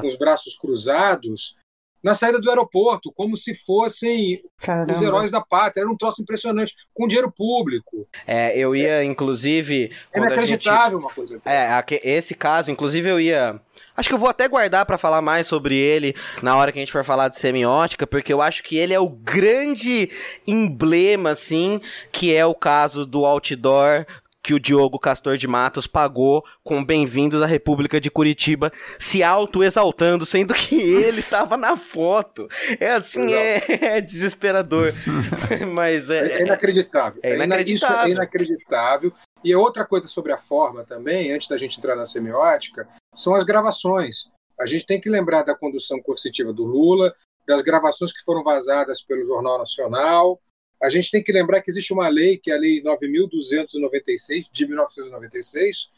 com os braços cruzados, na saída do aeroporto, como se fossem Caramba. os heróis da pátria. Era um troço impressionante, com dinheiro público. É, eu ia, é. inclusive. É inacreditável gente... uma coisa. É, esse caso, inclusive, eu ia. Acho que eu vou até guardar para falar mais sobre ele na hora que a gente for falar de semiótica, porque eu acho que ele é o grande emblema, assim, que é o caso do outdoor que o Diogo Castor de Matos pagou com Bem-vindos à República de Curitiba, se auto-exaltando, sendo que ele estava na foto. É assim, é, é, desesperador. Mas é, é, inacreditável. É inacreditável. Isso é inacreditável. E outra coisa sobre a forma também, antes da gente entrar na semiótica, são as gravações. A gente tem que lembrar da condução coercitiva do Lula, das gravações que foram vazadas pelo Jornal Nacional. A gente tem que lembrar que existe uma lei, que é a Lei 9.296, de 1996,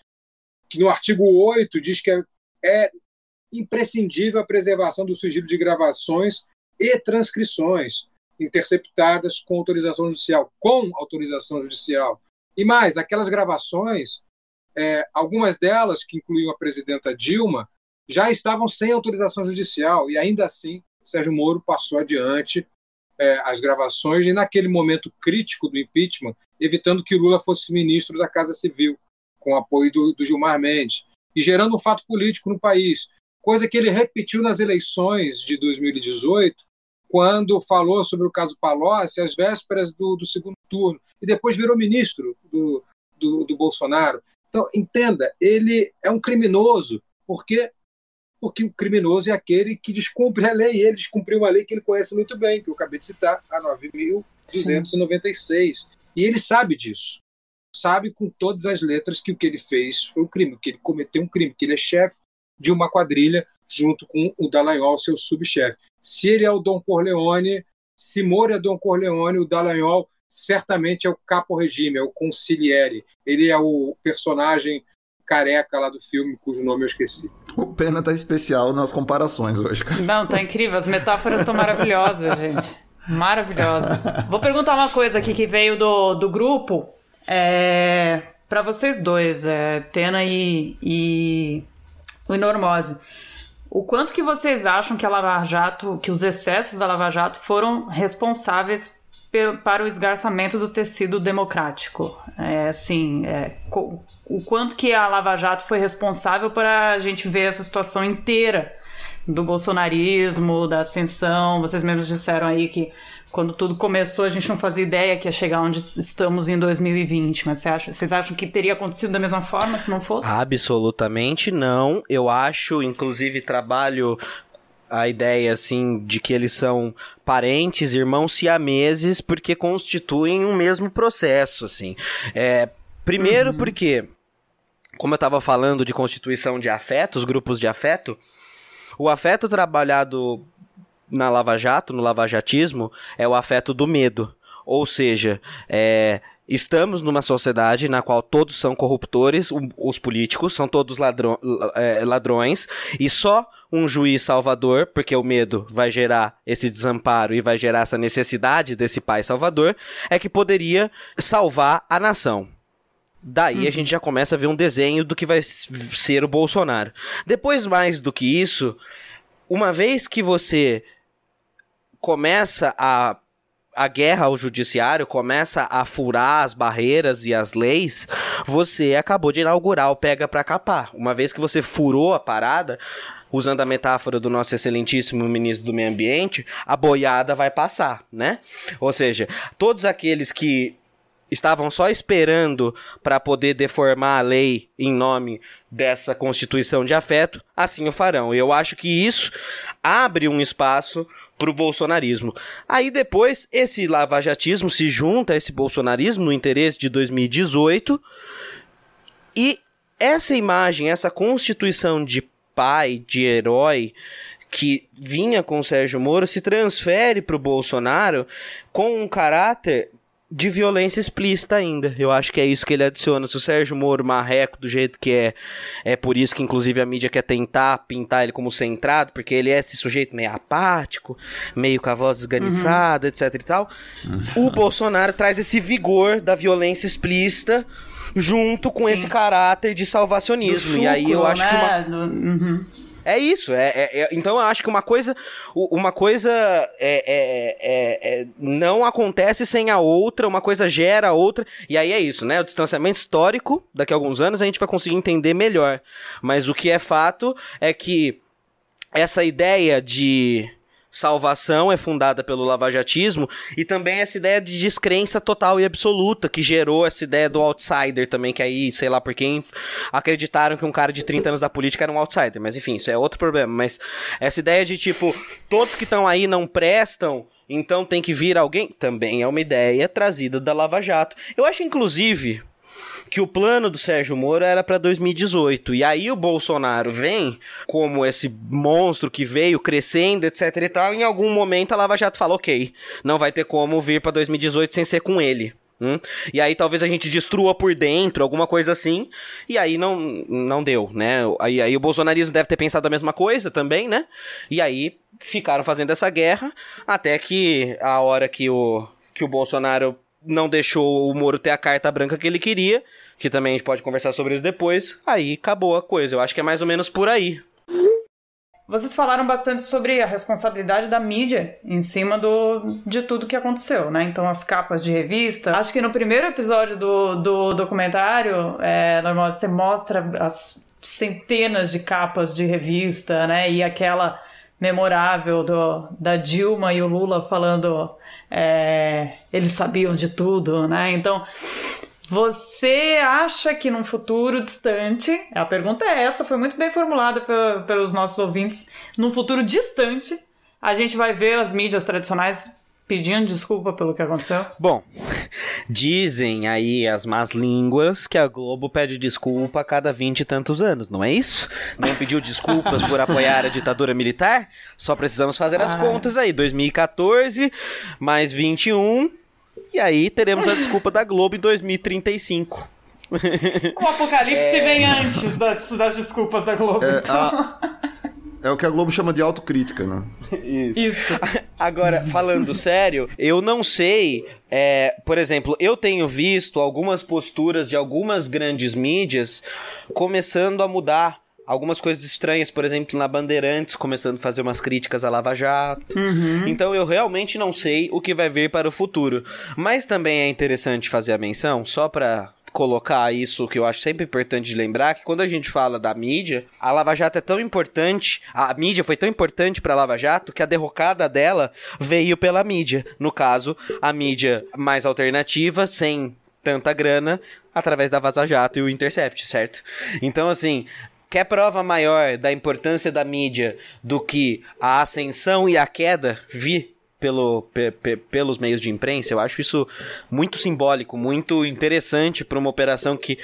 que no artigo 8 diz que é, é imprescindível a preservação do sigilo de gravações e transcrições interceptadas com autorização judicial, com autorização judicial. E mais, aquelas gravações, é, algumas delas, que incluíam a presidenta Dilma, já estavam sem autorização judicial, e ainda assim Sérgio Moro passou adiante é, as gravações, e naquele momento crítico do impeachment, evitando que Lula fosse ministro da Casa Civil, com apoio do, do Gilmar Mendes, e gerando um fato político no país, coisa que ele repetiu nas eleições de 2018, quando falou sobre o caso Palocci às vésperas do, do segundo turno, e depois virou ministro do, do, do Bolsonaro. Então, entenda, ele é um criminoso, porque porque o criminoso é aquele que descumpre a lei, e ele descumpriu uma lei que ele conhece muito bem, que eu acabei de citar, a 9.296. E ele sabe disso. Sabe com todas as letras que o que ele fez foi um crime, que ele cometeu um crime, que ele é chefe de uma quadrilha junto com o Dallagnol, seu subchefe. Se ele é o Dom Corleone, se Moro é Dom Corleone, o Dallagnol certamente é o capo regime, é o conciliere. Ele é o personagem careca lá do filme, cujo nome eu esqueci. O Pena tá especial nas comparações hoje. Não, tá incrível. As metáforas estão maravilhosas, gente. Maravilhosas. Vou perguntar uma coisa aqui que veio do, do grupo. É, para vocês dois, é, Pena e, e o Normose. O quanto que vocês acham que a Lava Jato, que os excessos da Lava Jato foram responsáveis para o esgarçamento do tecido democrático? É, assim, é, o quanto que a Lava Jato foi responsável para a gente ver essa situação inteira do bolsonarismo, da ascensão. Vocês mesmos disseram aí que quando tudo começou a gente não fazia ideia que ia chegar onde estamos em 2020. Mas você acha, vocês acham que teria acontecido da mesma forma se não fosse? Absolutamente não. Eu acho, inclusive, trabalho a ideia assim de que eles são parentes, irmãos siameses, porque constituem um mesmo processo, assim. É, primeiro uhum. porque como eu estava falando de constituição de afetos, grupos de afeto, o afeto trabalhado na Lava Jato, no lavajatismo, é o afeto do medo. Ou seja, é, estamos numa sociedade na qual todos são corruptores, os políticos são todos ladrão, é, ladrões, e só um juiz salvador, porque o medo vai gerar esse desamparo e vai gerar essa necessidade desse pai salvador, é que poderia salvar a nação. Daí uhum. a gente já começa a ver um desenho do que vai ser o Bolsonaro. Depois, mais do que isso, uma vez que você começa a a guerra ao judiciário começa a furar as barreiras e as leis, você acabou de inaugurar o pega para capar. Uma vez que você furou a parada, usando a metáfora do nosso excelentíssimo ministro do Meio Ambiente, a boiada vai passar, né? Ou seja, todos aqueles que estavam só esperando para poder deformar a lei em nome dessa constituição de afeto, assim o farão. E eu acho que isso abre um espaço para o bolsonarismo. Aí depois esse lavajatismo se junta a esse bolsonarismo no interesse de 2018 e essa imagem, essa constituição de pai, de herói que vinha com o Sérgio Moro se transfere para o Bolsonaro com um caráter de violência explícita ainda. Eu acho que é isso que ele adiciona. Se o Sérgio Moro marreco do jeito que é, é por isso que inclusive a mídia quer tentar pintar ele como centrado, porque ele é esse sujeito meio apático, meio com a voz desganiçada, uhum. etc e tal. Uhum. O Bolsonaro traz esse vigor da violência explícita junto com Sim. esse caráter de salvacionismo. e aí eu acho né? que uma... Uhum. É isso. É, é, é, então eu acho que uma coisa, uma coisa é, é, é, é, não acontece sem a outra, uma coisa gera a outra. E aí é isso, né? O distanciamento histórico, daqui a alguns anos a gente vai conseguir entender melhor. Mas o que é fato é que essa ideia de salvação é fundada pelo lavajatismo e também essa ideia de descrença total e absoluta que gerou essa ideia do outsider também, que aí, sei lá por quem acreditaram que um cara de 30 anos da política era um outsider, mas enfim, isso é outro problema, mas essa ideia de tipo, todos que estão aí não prestam, então tem que vir alguém, também é uma ideia trazida da Lava Jato. Eu acho inclusive que o plano do Sérgio Moro era para 2018. E aí o Bolsonaro vem como esse monstro que veio crescendo, etc e tal. Em algum momento a Lava Jato fala: ok, não vai ter como vir para 2018 sem ser com ele. Hum? E aí talvez a gente destrua por dentro, alguma coisa assim. E aí não, não deu, né? Aí, aí o bolsonarismo deve ter pensado a mesma coisa também, né? E aí ficaram fazendo essa guerra até que a hora que o, que o Bolsonaro não deixou o Moro ter a carta branca que ele queria, que também a gente pode conversar sobre isso depois, aí acabou a coisa. Eu acho que é mais ou menos por aí. Vocês falaram bastante sobre a responsabilidade da mídia em cima do, de tudo que aconteceu, né? Então, as capas de revista. Acho que no primeiro episódio do, do documentário, é, normal, você mostra as centenas de capas de revista, né? E aquela memorável do, da Dilma e o Lula falando é, eles sabiam de tudo, né? Então, você acha que num futuro distante, a pergunta é essa, foi muito bem formulada pelos nossos ouvintes, num futuro distante, a gente vai ver as mídias tradicionais pedindo desculpa pelo que aconteceu? Bom, dizem aí as más línguas que a Globo pede desculpa a cada vinte e tantos anos, não é isso? Não pediu desculpas por apoiar a ditadura militar? Só precisamos fazer as ah. contas aí. 2014 mais 21 e aí teremos a desculpa da Globo em 2035. O apocalipse é... vem antes das, das, desculpas da Globo. É, então. a... é, o que a Globo chama de autocrítica, né? Isso. Isso. Agora, falando sério, eu não sei. É, por exemplo, eu tenho visto algumas posturas de algumas grandes mídias começando a mudar algumas coisas estranhas, por exemplo, na Bandeirantes, começando a fazer umas críticas à Lava Jato. Uhum. Então eu realmente não sei o que vai vir para o futuro. Mas também é interessante fazer a menção, só para colocar isso que eu acho sempre importante de lembrar que quando a gente fala da mídia, a Lava Jato é tão importante, a mídia foi tão importante para a Lava Jato que a derrocada dela veio pela mídia. No caso, a mídia mais alternativa, sem tanta grana, através da Vaza Jato e o Intercept, certo? Então, assim, Quer prova maior da importância da mídia do que a ascensão e a queda vir pelo, pe, pe, pelos meios de imprensa? Eu acho isso muito simbólico, muito interessante para uma operação que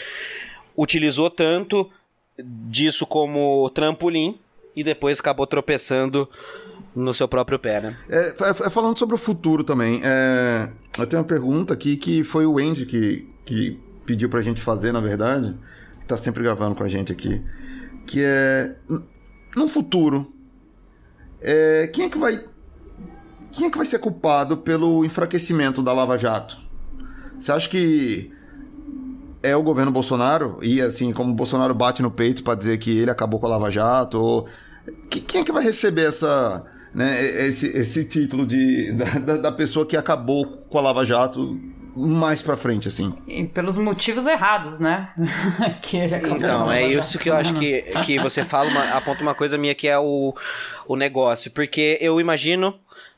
utilizou tanto disso como trampolim e depois acabou tropeçando no seu próprio pé, né? É, é, falando sobre o futuro também, é, eu tenho uma pergunta aqui que foi o Andy que, que pediu pra gente fazer, na verdade, que tá sempre gravando com a gente aqui que é no futuro é, quem é que vai quem é que vai ser culpado pelo enfraquecimento da Lava Jato? Você acha que é o governo Bolsonaro e assim como o Bolsonaro bate no peito para dizer que ele acabou com a Lava Jato? Ou... Quem é que vai receber essa né, esse, esse título de, da, da pessoa que acabou com a Lava Jato mais pra frente, assim. E pelos motivos errados, né? que ele então, é isso que eu acho que, que você fala, uma, aponta uma coisa minha que é o, o negócio. Porque eu imagino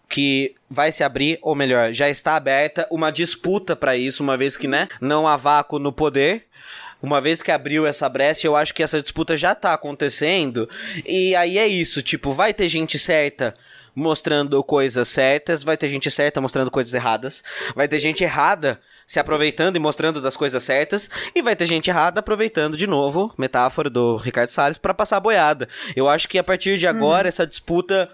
que vai se abrir, ou melhor, já está aberta uma disputa para isso, uma vez que, né, não há vácuo no poder. Uma vez que abriu essa brecha, eu acho que essa disputa já tá acontecendo. E aí é isso, tipo, vai ter gente certa mostrando coisas certas, vai ter gente certa mostrando coisas erradas, vai ter gente errada se aproveitando e mostrando das coisas certas, e vai ter gente errada aproveitando de novo, metáfora do Ricardo Salles, para passar a boiada. Eu acho que a partir de agora, hum. essa disputa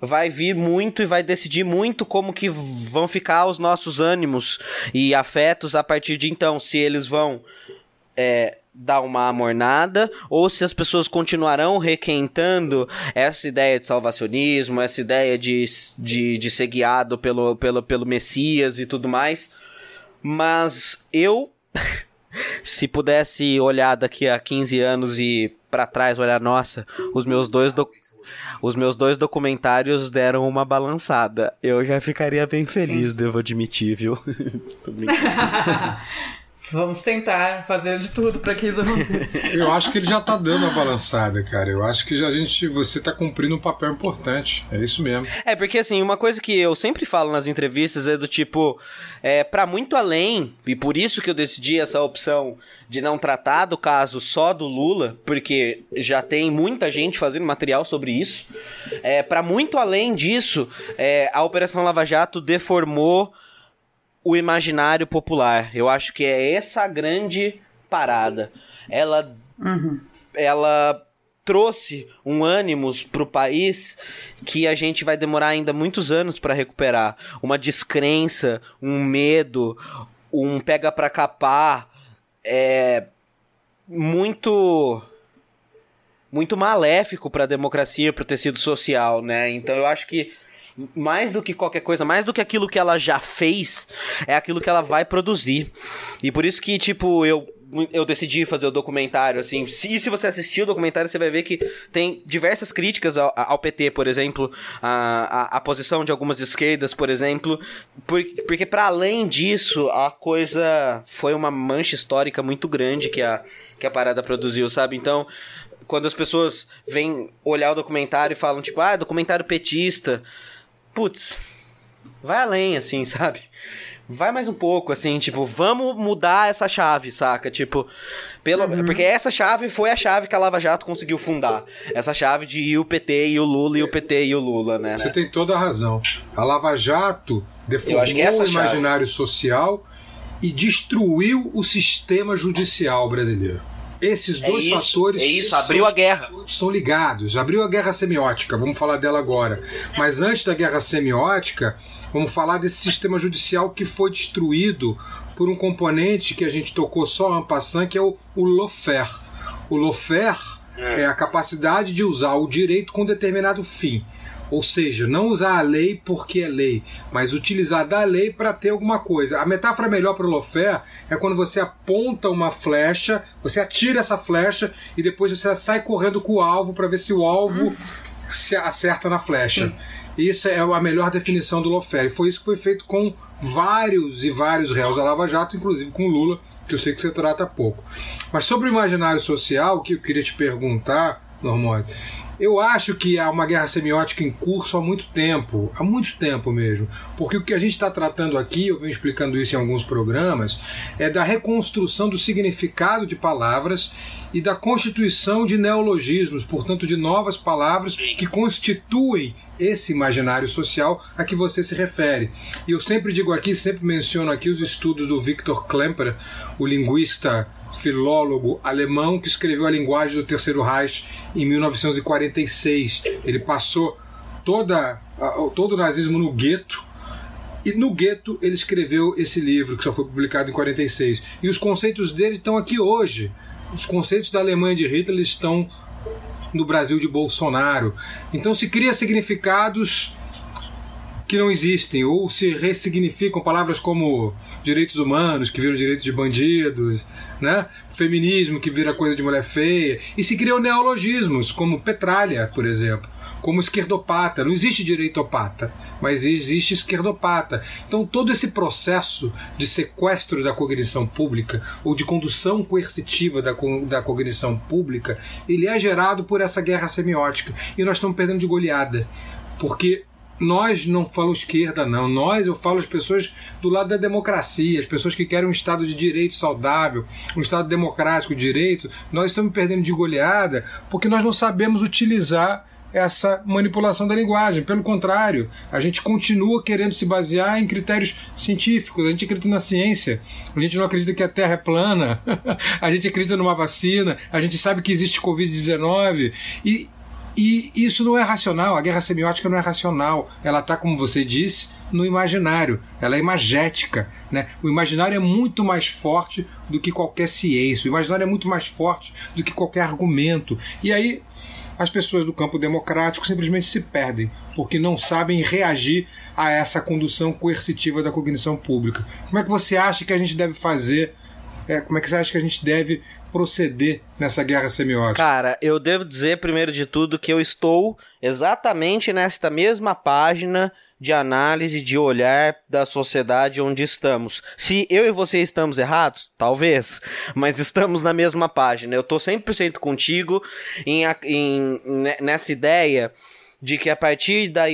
vai vir muito e vai decidir muito como que vão ficar os nossos ânimos e afetos a partir de então, se eles vão é, dar uma amornada ou se as pessoas continuarão requentando essa ideia de salvacionismo, essa ideia de, de, de ser guiado pelo, pelo, pelo Messias e tudo mais. Mas eu, se pudesse olhar daqui a 15 anos e para trás, olhar, nossa, os meus dois os meus dois documentários deram uma balançada. Eu já ficaria bem feliz, Sim. devo admitir, viu? Tô brincando. Vamos tentar fazer de tudo para que isso aconteça. Eu acho que ele já tá dando a balançada, cara. Eu acho que já a gente, você tá cumprindo um papel importante. É isso mesmo. É, porque assim, uma coisa que eu sempre falo nas entrevistas é do tipo, é, para muito além, e por isso que eu decidi essa opção de não tratar do caso só do Lula, porque já tem muita gente fazendo material sobre isso. É, para muito além disso, é, a Operação Lava Jato deformou o imaginário popular. Eu acho que é essa a grande parada. Ela, uhum. ela trouxe um ânimos para o país que a gente vai demorar ainda muitos anos para recuperar. Uma descrença, um medo, um pega para capar, é muito muito maléfico para a democracia, para o tecido social, né? Então eu acho que mais do que qualquer coisa, mais do que aquilo que ela já fez, é aquilo que ela vai produzir. E por isso que, tipo, eu eu decidi fazer o documentário, assim. Se, se você assistir o documentário, você vai ver que tem diversas críticas ao, ao PT, por exemplo, a, a, a, posição de algumas esquerdas, por exemplo. Por, porque, para além disso, a coisa foi uma mancha histórica muito grande que a, que a parada produziu, sabe? Então, quando as pessoas vêm olhar o documentário e falam, tipo, ah, documentário petista putz, vai além, assim, sabe? Vai mais um pouco, assim, tipo, vamos mudar essa chave, saca? Tipo, pelo, uhum. porque essa chave foi a chave que a Lava Jato conseguiu fundar. Essa chave de ir o PT e o Lula, e o PT e o Lula, né? Você tem toda a razão. A Lava Jato deformou o imaginário chave. social e destruiu o sistema judicial brasileiro. Esses é dois é isso, fatores. É isso, abriu são, a guerra. São ligados. Abriu a guerra semiótica, vamos falar dela agora. Mas antes da guerra semiótica, vamos falar desse sistema judicial que foi destruído por um componente que a gente tocou só en passant, que é o, o lawfare. O lawfare é. é a capacidade de usar o direito com determinado fim. Ou seja, não usar a lei porque é lei, mas utilizar da lei para ter alguma coisa. A metáfora melhor para o Lofé é quando você aponta uma flecha, você atira essa flecha e depois você sai correndo com o alvo para ver se o alvo se acerta na flecha. Sim. Isso é a melhor definição do Lofé. E foi isso que foi feito com vários e vários réus da Lava Jato, inclusive com o Lula, que eu sei que você trata pouco. Mas sobre o imaginário social, o que eu queria te perguntar, Normode, eu acho que há uma guerra semiótica em curso há muito tempo, há muito tempo mesmo. Porque o que a gente está tratando aqui, eu venho explicando isso em alguns programas, é da reconstrução do significado de palavras e da constituição de neologismos, portanto, de novas palavras que constituem esse imaginário social a que você se refere. E eu sempre digo aqui, sempre menciono aqui os estudos do Viktor Klemperer, o linguista filólogo alemão que escreveu a linguagem do Terceiro Reich em 1946. Ele passou toda, todo o nazismo no gueto e no gueto ele escreveu esse livro que só foi publicado em 46. E os conceitos dele estão aqui hoje. Os conceitos da Alemanha de Hitler estão no Brasil de Bolsonaro. Então se cria significados que não existem, ou se ressignificam palavras como direitos humanos, que viram direitos de bandidos, né? feminismo, que vira coisa de mulher feia, e se criam neologismos, como petralha, por exemplo, como esquerdopata. Não existe direitopata, mas existe esquerdopata. Então, todo esse processo de sequestro da cognição pública, ou de condução coercitiva da, da cognição pública, ele é gerado por essa guerra semiótica. E nós estamos perdendo de goleada. Porque nós não falo esquerda, não. Nós, eu falo as pessoas do lado da democracia, as pessoas que querem um Estado de direito saudável, um Estado democrático de direito. Nós estamos perdendo de goleada porque nós não sabemos utilizar essa manipulação da linguagem. Pelo contrário, a gente continua querendo se basear em critérios científicos. A gente acredita na ciência. A gente não acredita que a Terra é plana. a gente acredita numa vacina. A gente sabe que existe Covid-19. E e isso não é racional, a guerra semiótica não é racional. Ela está, como você disse, no imaginário. Ela é imagética. Né? O imaginário é muito mais forte do que qualquer ciência. O imaginário é muito mais forte do que qualquer argumento. E aí as pessoas do campo democrático simplesmente se perdem, porque não sabem reagir a essa condução coercitiva da cognição pública. Como é que você acha que a gente deve fazer? É, como é que você acha que a gente deve proceder nessa guerra semiótica? Cara, eu devo dizer, primeiro de tudo, que eu estou exatamente nesta mesma página de análise, de olhar da sociedade onde estamos. Se eu e você estamos errados, talvez, mas estamos na mesma página. Eu estou 100% contigo em, em, nessa ideia de que a partir da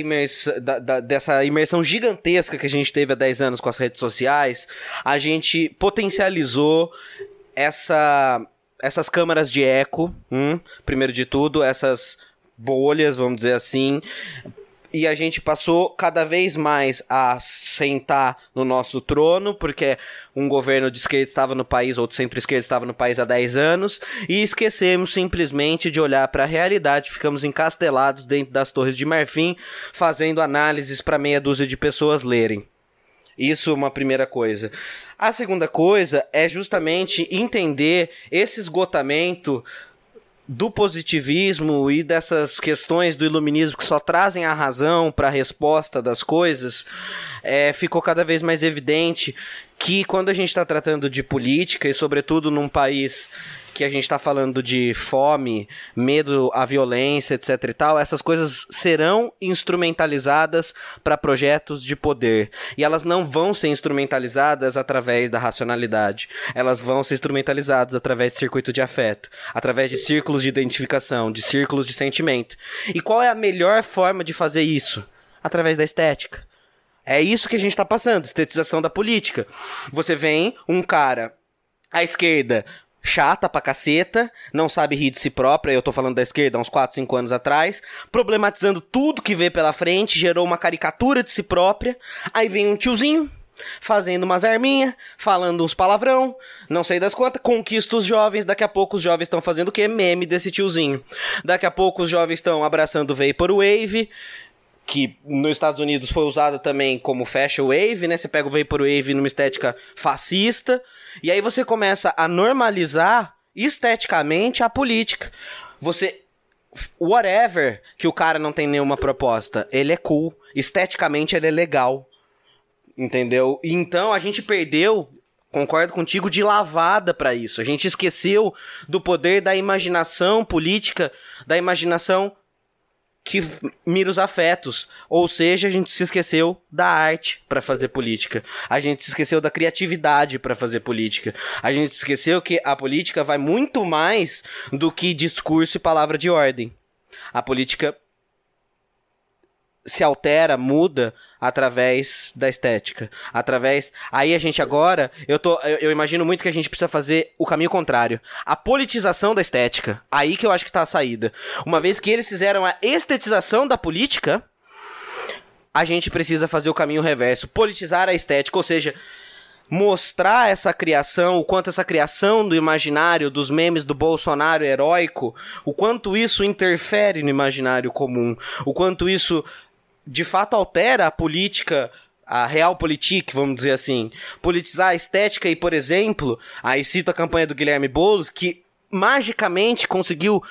da, da, dessa imersão gigantesca que a gente teve há 10 anos com as redes sociais, a gente potencializou essa essas câmaras de eco, hum, primeiro de tudo, essas bolhas, vamos dizer assim, e a gente passou cada vez mais a sentar no nosso trono, porque um governo de esquerda estava no país, outro centro-esquerda estava no país há 10 anos, e esquecemos simplesmente de olhar para a realidade, ficamos encastelados dentro das torres de marfim, fazendo análises para meia dúzia de pessoas lerem. Isso é uma primeira coisa. A segunda coisa é justamente entender esse esgotamento do positivismo e dessas questões do iluminismo que só trazem a razão para a resposta das coisas, é, ficou cada vez mais evidente que quando a gente está tratando de política e sobretudo num país que a gente está falando de fome, medo à violência, etc e tal, essas coisas serão instrumentalizadas para projetos de poder. E elas não vão ser instrumentalizadas através da racionalidade. Elas vão ser instrumentalizadas através de circuito de afeto, através de círculos de identificação, de círculos de sentimento. E qual é a melhor forma de fazer isso? Através da estética. É isso que a gente está passando, estetização da política. Você vem um cara à esquerda chata pra caceta, não sabe rir de si própria, eu tô falando da esquerda, uns 4, 5 anos atrás, problematizando tudo que vê pela frente, gerou uma caricatura de si própria, aí vem um tiozinho, fazendo umas arminhas, falando uns palavrão, não sei das quantas, conquista os jovens, daqui a pouco os jovens estão fazendo o quê? Meme desse tiozinho. Daqui a pouco os jovens estão abraçando Vaporwave, que nos Estados Unidos foi usado também como fashion wave, né? Você pega o vaporwave numa estética fascista, e aí você começa a normalizar esteticamente a política. Você whatever que o cara não tem nenhuma proposta, ele é cool, esteticamente ele é legal. Entendeu? Então a gente perdeu concordo contigo, de lavada para isso. A gente esqueceu do poder da imaginação política, da imaginação que mira os afetos. Ou seja, a gente se esqueceu da arte para fazer política. A gente se esqueceu da criatividade para fazer política. A gente se esqueceu que a política vai muito mais do que discurso e palavra de ordem. A política se altera, muda através da estética, através. Aí a gente agora, eu tô, eu, eu, imagino muito que a gente precisa fazer o caminho contrário, a politização da estética. Aí que eu acho que tá a saída. Uma vez que eles fizeram a estetização da política, a gente precisa fazer o caminho reverso, politizar a estética, ou seja, mostrar essa criação, o quanto essa criação do imaginário, dos memes do Bolsonaro heróico, o quanto isso interfere no imaginário comum, o quanto isso de fato altera a política a realpolitik, vamos dizer assim, politizar a estética e, por exemplo, aí cito a campanha do Guilherme Boulos, que magicamente conseguiu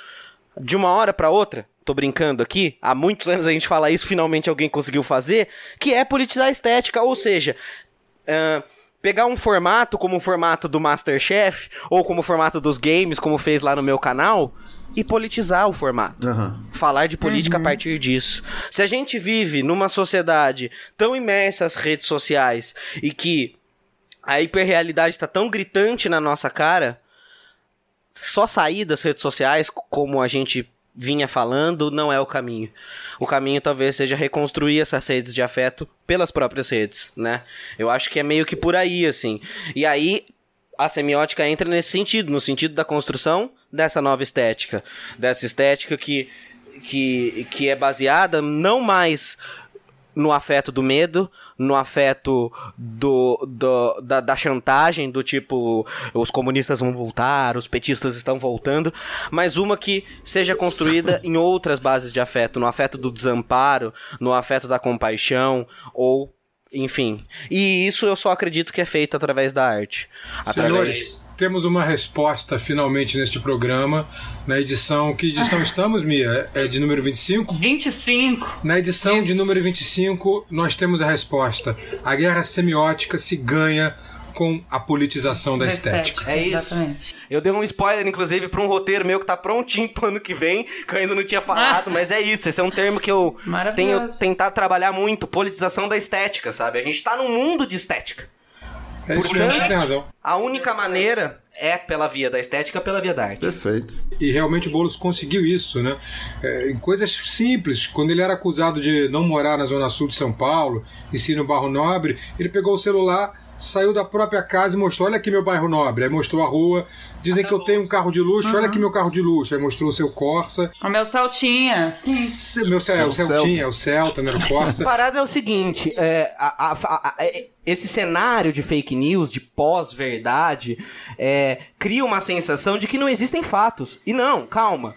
de uma hora para outra, tô brincando aqui, há muitos anos a gente fala isso, finalmente alguém conseguiu fazer, que é politizar a estética, ou seja, uh, pegar um formato como o formato do Masterchef, ou como o formato dos games, como fez lá no meu canal, e politizar o formato. Uhum. Falar de política uhum. a partir disso. Se a gente vive numa sociedade tão imersa às redes sociais e que a hiperrealidade está tão gritante na nossa cara, só sair das redes sociais, como a gente vinha falando, não é o caminho. O caminho talvez seja reconstruir essas redes de afeto pelas próprias redes, né? Eu acho que é meio que por aí, assim. E aí a semiótica entra nesse sentido, no sentido da construção dessa nova estética, dessa estética que, que, que é baseada não mais no afeto do medo, no afeto do, do da, da, chantagem, do tipo os comunistas vão voltar, os petistas estão voltando, mas uma que seja construída em outras bases de afeto, no afeto do desamparo, no afeto da compaixão ou enfim. E isso eu só acredito que é feito através da arte. Senhores, através... temos uma resposta finalmente neste programa. Na edição. Que edição ah. estamos, Mia? É de número 25? 25. Na edição isso. de número 25, nós temos a resposta. A guerra semiótica se ganha com a politização da estética. É isso. Exatamente. Eu dei um spoiler, inclusive, para um roteiro meu que tá prontinho pro ano que vem, que eu ainda não tinha falado, mas é isso. Esse é um termo que eu tenho tentado trabalhar muito, politização da estética, sabe? A gente tá num mundo de estética. É isso Portanto, tem razão. A única maneira é pela via da estética, pela via da arte. Perfeito. E realmente o Boulos conseguiu isso, né? É, em coisas simples. Quando ele era acusado de não morar na zona sul de São Paulo, e sim no Barro Nobre, ele pegou o celular saiu da própria casa e mostrou: olha aqui meu bairro nobre. Aí mostrou a rua. Dizem que eu tenho um carro de luxo, uhum. olha aqui meu carro de luxo. Aí mostrou o seu Corsa. O meu Celtinha, sim. Meu é, o Celtinha, o Celta, meu Corsa. A parada é o seguinte: é, a, a, a, é, esse cenário de fake news, de pós-verdade, é, cria uma sensação de que não existem fatos. E não, calma.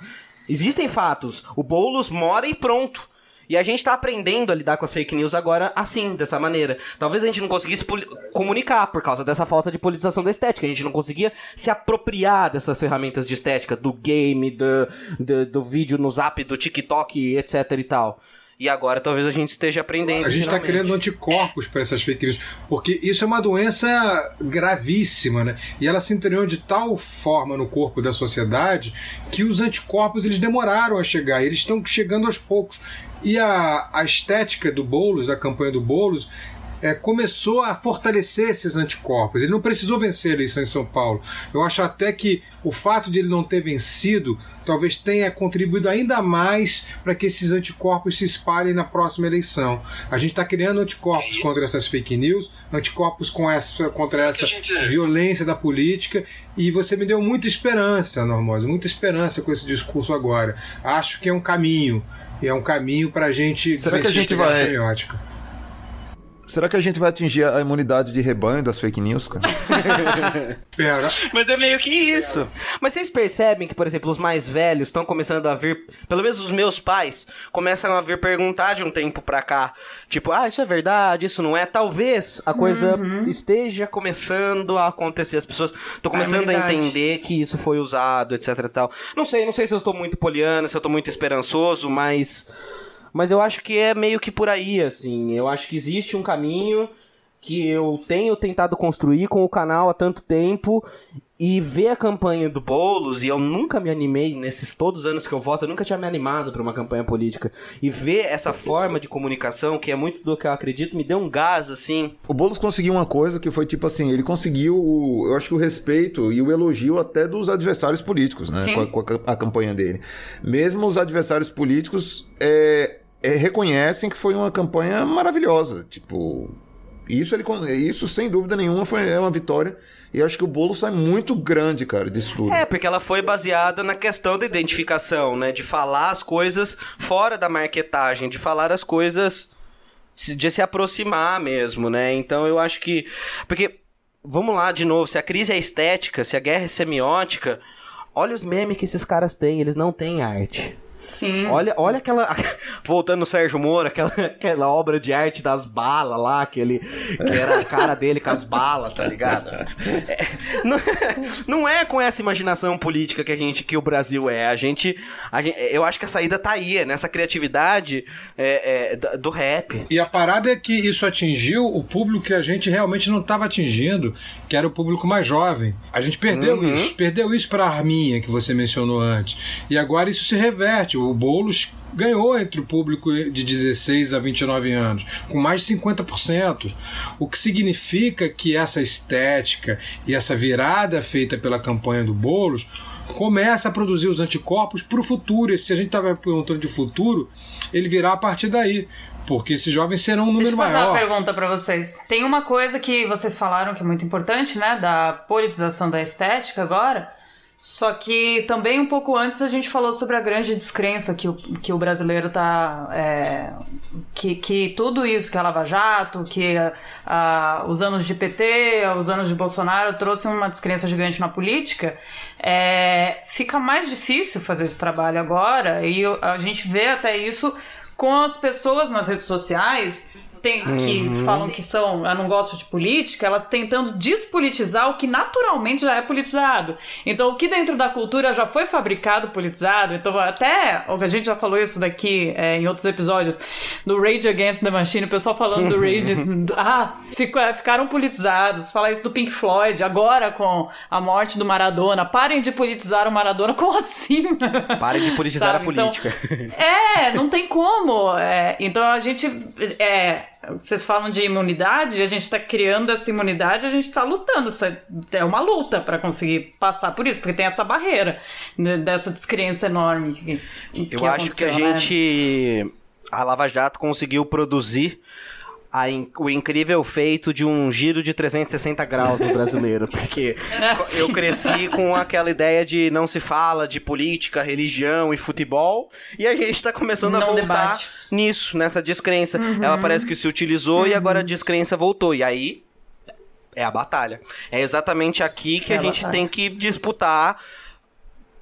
Existem fatos. O Boulos mora e pronto. E a gente tá aprendendo a lidar com as fake news agora assim, dessa maneira. Talvez a gente não conseguisse comunicar por causa dessa falta de politização da estética. A gente não conseguia se apropriar dessas ferramentas de estética, do game, do, do, do vídeo no zap, do TikTok, etc e tal. E agora talvez a gente esteja aprendendo. A gente está criando anticorpos para essas fake news, porque isso é uma doença gravíssima, né? E ela se entranhou de tal forma no corpo da sociedade que os anticorpos eles demoraram a chegar, eles estão chegando aos poucos. E a, a estética do Boulos, da campanha do Boulos, é, começou a fortalecer esses anticorpos. Ele não precisou vencer a eleição em São Paulo. Eu acho até que o fato de ele não ter vencido talvez tenha contribuído ainda mais para que esses anticorpos se espalhem na próxima eleição. A gente está criando anticorpos contra essas fake news, anticorpos essa, contra essa gente... violência da política, e você me deu muita esperança, Normosa, muita esperança com esse discurso agora. Acho que é um caminho. E é um caminho para a gente Será que a gente vai semiótica. Será que a gente vai atingir a imunidade de rebanho das fake news, cara? Pera. Mas é meio que isso. Mas vocês percebem que, por exemplo, os mais velhos estão começando a vir, pelo menos os meus pais, começam a vir perguntar de um tempo pra cá. Tipo, ah, isso é verdade, isso não é. Talvez a coisa uhum. esteja começando a acontecer. As pessoas estão começando é a entender que isso foi usado, etc e tal. Não sei, não sei se eu estou muito poliana, se eu estou muito esperançoso, mas mas eu acho que é meio que por aí, assim. Eu acho que existe um caminho que eu tenho tentado construir com o canal há tanto tempo e ver a campanha do Boulos, e eu nunca me animei nesses todos os anos que eu voto, eu nunca tinha me animado para uma campanha política. E ver essa forma de comunicação, que é muito do que eu acredito, me deu um gás, assim. O Boulos conseguiu uma coisa que foi tipo assim: ele conseguiu, eu acho que o respeito e o elogio até dos adversários políticos, né? Com a, com a, campanha dele. Mesmo os adversários políticos. É, reconhecem que foi uma campanha maravilhosa. Tipo, isso, ele, isso sem dúvida nenhuma foi, é uma vitória. E acho que o bolo sai muito grande, cara, disso tudo. É, porque ela foi baseada na questão da identificação, né? De falar as coisas fora da marketagem, de falar as coisas. de se aproximar mesmo, né? Então eu acho que. Porque, vamos lá de novo, se a crise é estética, se a guerra é semiótica, olha os memes que esses caras têm, eles não têm arte. Sim. Olha, sim. olha aquela. Voltando no Sérgio Moro, aquela, aquela obra de arte das balas lá, aquele, que era a cara dele com as balas, tá ligado? É, não, não, é com essa imaginação política que a gente, que o Brasil é. A gente. A gente eu acho que a saída tá aí, é nessa criatividade é, é, do rap. E a parada é que isso atingiu o público que a gente realmente não estava atingindo, que era o público mais jovem. A gente perdeu uhum. isso. Perdeu isso pra Arminha, que você mencionou antes. E agora isso se reverte o Boulos ganhou entre o público de 16 a 29 anos, com mais de 50%, o que significa que essa estética e essa virada feita pela campanha do Boulos começa a produzir os anticorpos para o futuro. E se a gente estava perguntando de futuro, ele virá a partir daí. Porque esses jovens serão um número maior. Deixa eu fazer maior. uma pergunta para vocês. Tem uma coisa que vocês falaram que é muito importante, né? Da politização da estética agora só que também um pouco antes a gente falou sobre a grande descrença que o, que o brasileiro tá. É, que, que tudo isso, que a Lava Jato, que a, os anos de PT, os anos de Bolsonaro trouxe uma descrença gigante na política. É, fica mais difícil fazer esse trabalho agora e a gente vê até isso com as pessoas nas redes sociais tem, que uhum. falam que são, eu não gosto de política, elas tentando despolitizar o que naturalmente já é politizado. Então, o que dentro da cultura já foi fabricado politizado, então até, a gente já falou isso daqui é, em outros episódios, do Rage Against the Machine, o pessoal falando do Rage, ah, fico, é, ficaram politizados, falar isso do Pink Floyd, agora com a morte do Maradona, parem de politizar o Maradona, como assim? Parem de politizar Sabe? a então, política. Então, é, não tem como. É, então a gente, é, vocês falam de imunidade, a gente está criando essa imunidade, a gente está lutando. É uma luta para conseguir passar por isso, porque tem essa barreira né, dessa descrença enorme. Que, Eu acho que a né? gente. A Lava Jato conseguiu produzir in, o incrível feito de um giro de 360 graus no brasileiro. Porque eu cresci com aquela ideia de não se fala de política, religião e futebol. E a gente tá começando não a voltar debate. nisso, nessa descrença. Uhum. Ela parece que se utilizou uhum. e agora a descrença voltou. E aí. É a batalha. É exatamente aqui que é a, a gente tem que disputar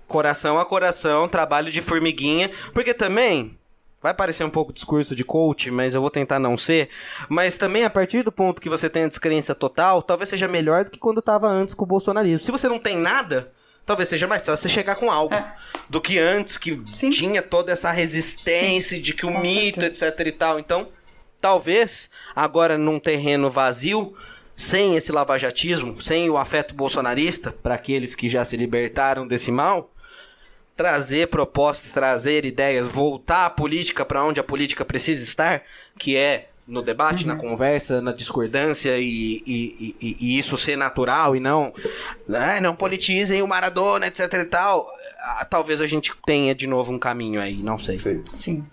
coração a coração, trabalho de formiguinha. Porque também Vai parecer um pouco discurso de coach, mas eu vou tentar não ser. Mas também, a partir do ponto que você tem a descrença total, talvez seja melhor do que quando estava antes com o bolsonarismo. Se você não tem nada, talvez seja mais fácil você chegar com algo. É. Do que antes, que Sim. tinha toda essa resistência Sim. de que o com mito, certeza. etc e tal. Então, talvez, agora num terreno vazio, sem esse lavajatismo, sem o afeto bolsonarista, para aqueles que já se libertaram desse mal, trazer propostas, trazer ideias, voltar a política para onde a política precisa estar, que é no debate, uhum. na conversa, na discordância e, e, e, e, isso ser natural e não né, não politizem o Maradona, etc e tal. Ah, talvez a gente tenha de novo um caminho aí, não sei. Sim.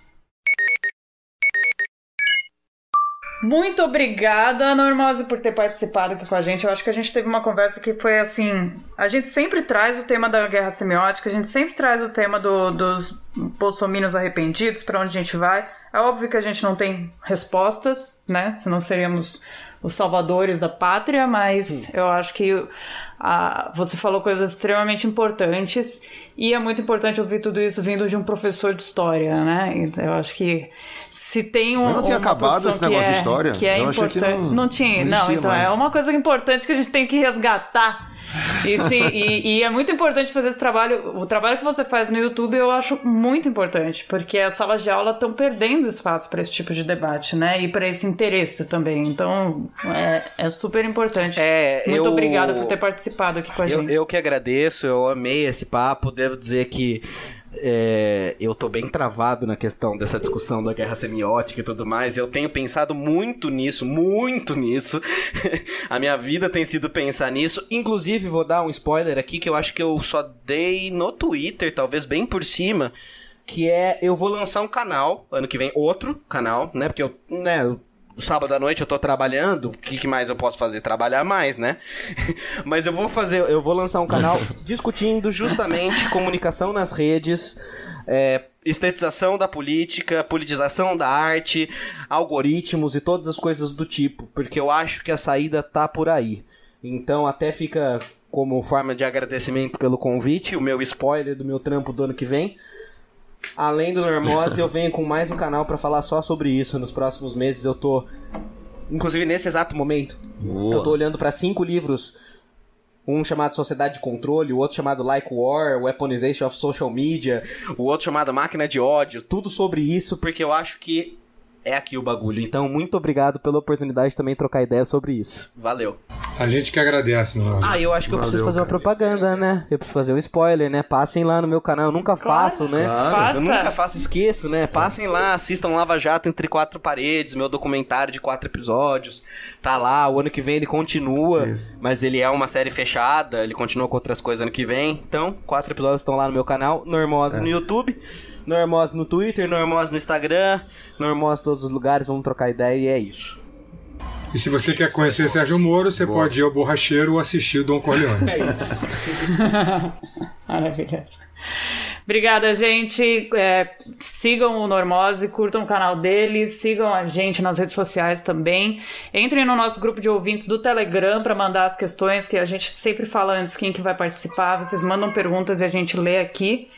Muito obrigada, Normose, por ter participado aqui com a gente. Eu acho que a gente teve uma conversa que foi assim. A gente sempre traz o tema da guerra semiótica, a gente sempre traz o tema do, dos bolsominions arrependidos, para onde a gente vai. É óbvio que a gente não tem respostas, né? Senão seríamos os salvadores da pátria, mas Sim. eu acho que ah, você falou coisas extremamente importantes e é muito importante ouvir tudo isso vindo de um professor de história, né? Então, eu acho que se tem um. Mas não tinha acabado esse negócio é, de história? Que é eu importante. Não, não, tinha, não, não então é mais. é uma coisa importante que a gente tem que resgatar e, sim, e, e, é muito importante fazer esse trabalho. O trabalho que você faz no YouTube eu acho muito importante, porque as salas de aula estão perdendo espaço para esse tipo de debate, né? E para esse interesse também. Então é, é super importante. É, muito eu, obrigada por ter participado aqui com a eu, gente. Eu que agradeço, eu amei esse papo. Devo dizer que é, eu tô bem travado na questão dessa discussão da guerra semiótica e tudo mais. Eu tenho pensado muito nisso, muito nisso. a minha vida tem sido pensar nisso. Inclusive, vou dar um spoiler aqui que eu acho que eu só dei no Twitter, talvez bem por cima. Que é, eu vou lançar um canal ano que vem, outro canal, né? Porque eu, né, sábado à noite eu tô trabalhando, o que, que, mais eu posso fazer? Trabalhar mais, né? Mas eu vou fazer, eu vou lançar um canal discutindo justamente comunicação nas redes, é, estetização da política, politização da arte, algoritmos e todas as coisas do tipo, porque eu acho que a saída tá por aí. Então até fica como forma de agradecimento pelo convite, o meu spoiler do meu trampo do ano que vem. Além do Normose, eu venho com mais um canal para falar só sobre isso. Nos próximos meses eu tô. Inclusive nesse exato momento, Boa. eu tô olhando para cinco livros. Um chamado Sociedade de Controle, o outro chamado Like War, Weaponization of Social Media, o outro chamado Máquina de Ódio, tudo sobre isso, porque eu acho que é aqui o bagulho. Então, muito obrigado pela oportunidade de também trocar ideia sobre isso. Valeu. A gente que agradece, nós. Ah, eu acho que eu preciso fazer uma propaganda, né? Eu preciso fazer um spoiler, né? Passem lá no meu canal. Eu nunca claro, faço, né? Claro. Eu nunca faço, esqueço, né? Passem lá, assistam Lava Jato entre quatro paredes, meu documentário de quatro episódios. Tá lá, o ano que vem ele continua, Isso. mas ele é uma série fechada, ele continua com outras coisas ano que vem. Então, quatro episódios estão lá no meu canal, Normose é. no YouTube. Normose no Twitter, Normose no Instagram, Normose em todos os lugares, vamos trocar ideia e é isso. E se você quer conhecer Sérgio Moro, você Boa. pode ir ao Borracheiro ou assistir o Dom Corleone. É isso. Maravilhoso. Obrigada, gente. É, sigam o Normose, curtam o canal dele, sigam a gente nas redes sociais também. Entrem no nosso grupo de ouvintes do Telegram para mandar as questões que a gente sempre fala antes quem que vai participar. Vocês mandam perguntas e a gente lê aqui.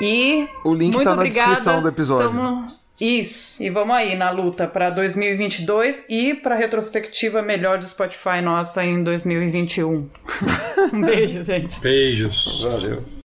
E o link está na obrigada. descrição do episódio. Tamo... Isso, e vamos aí na luta para 2022 e para retrospectiva melhor do Spotify nossa em 2021. um beijo, gente. Beijos. Valeu.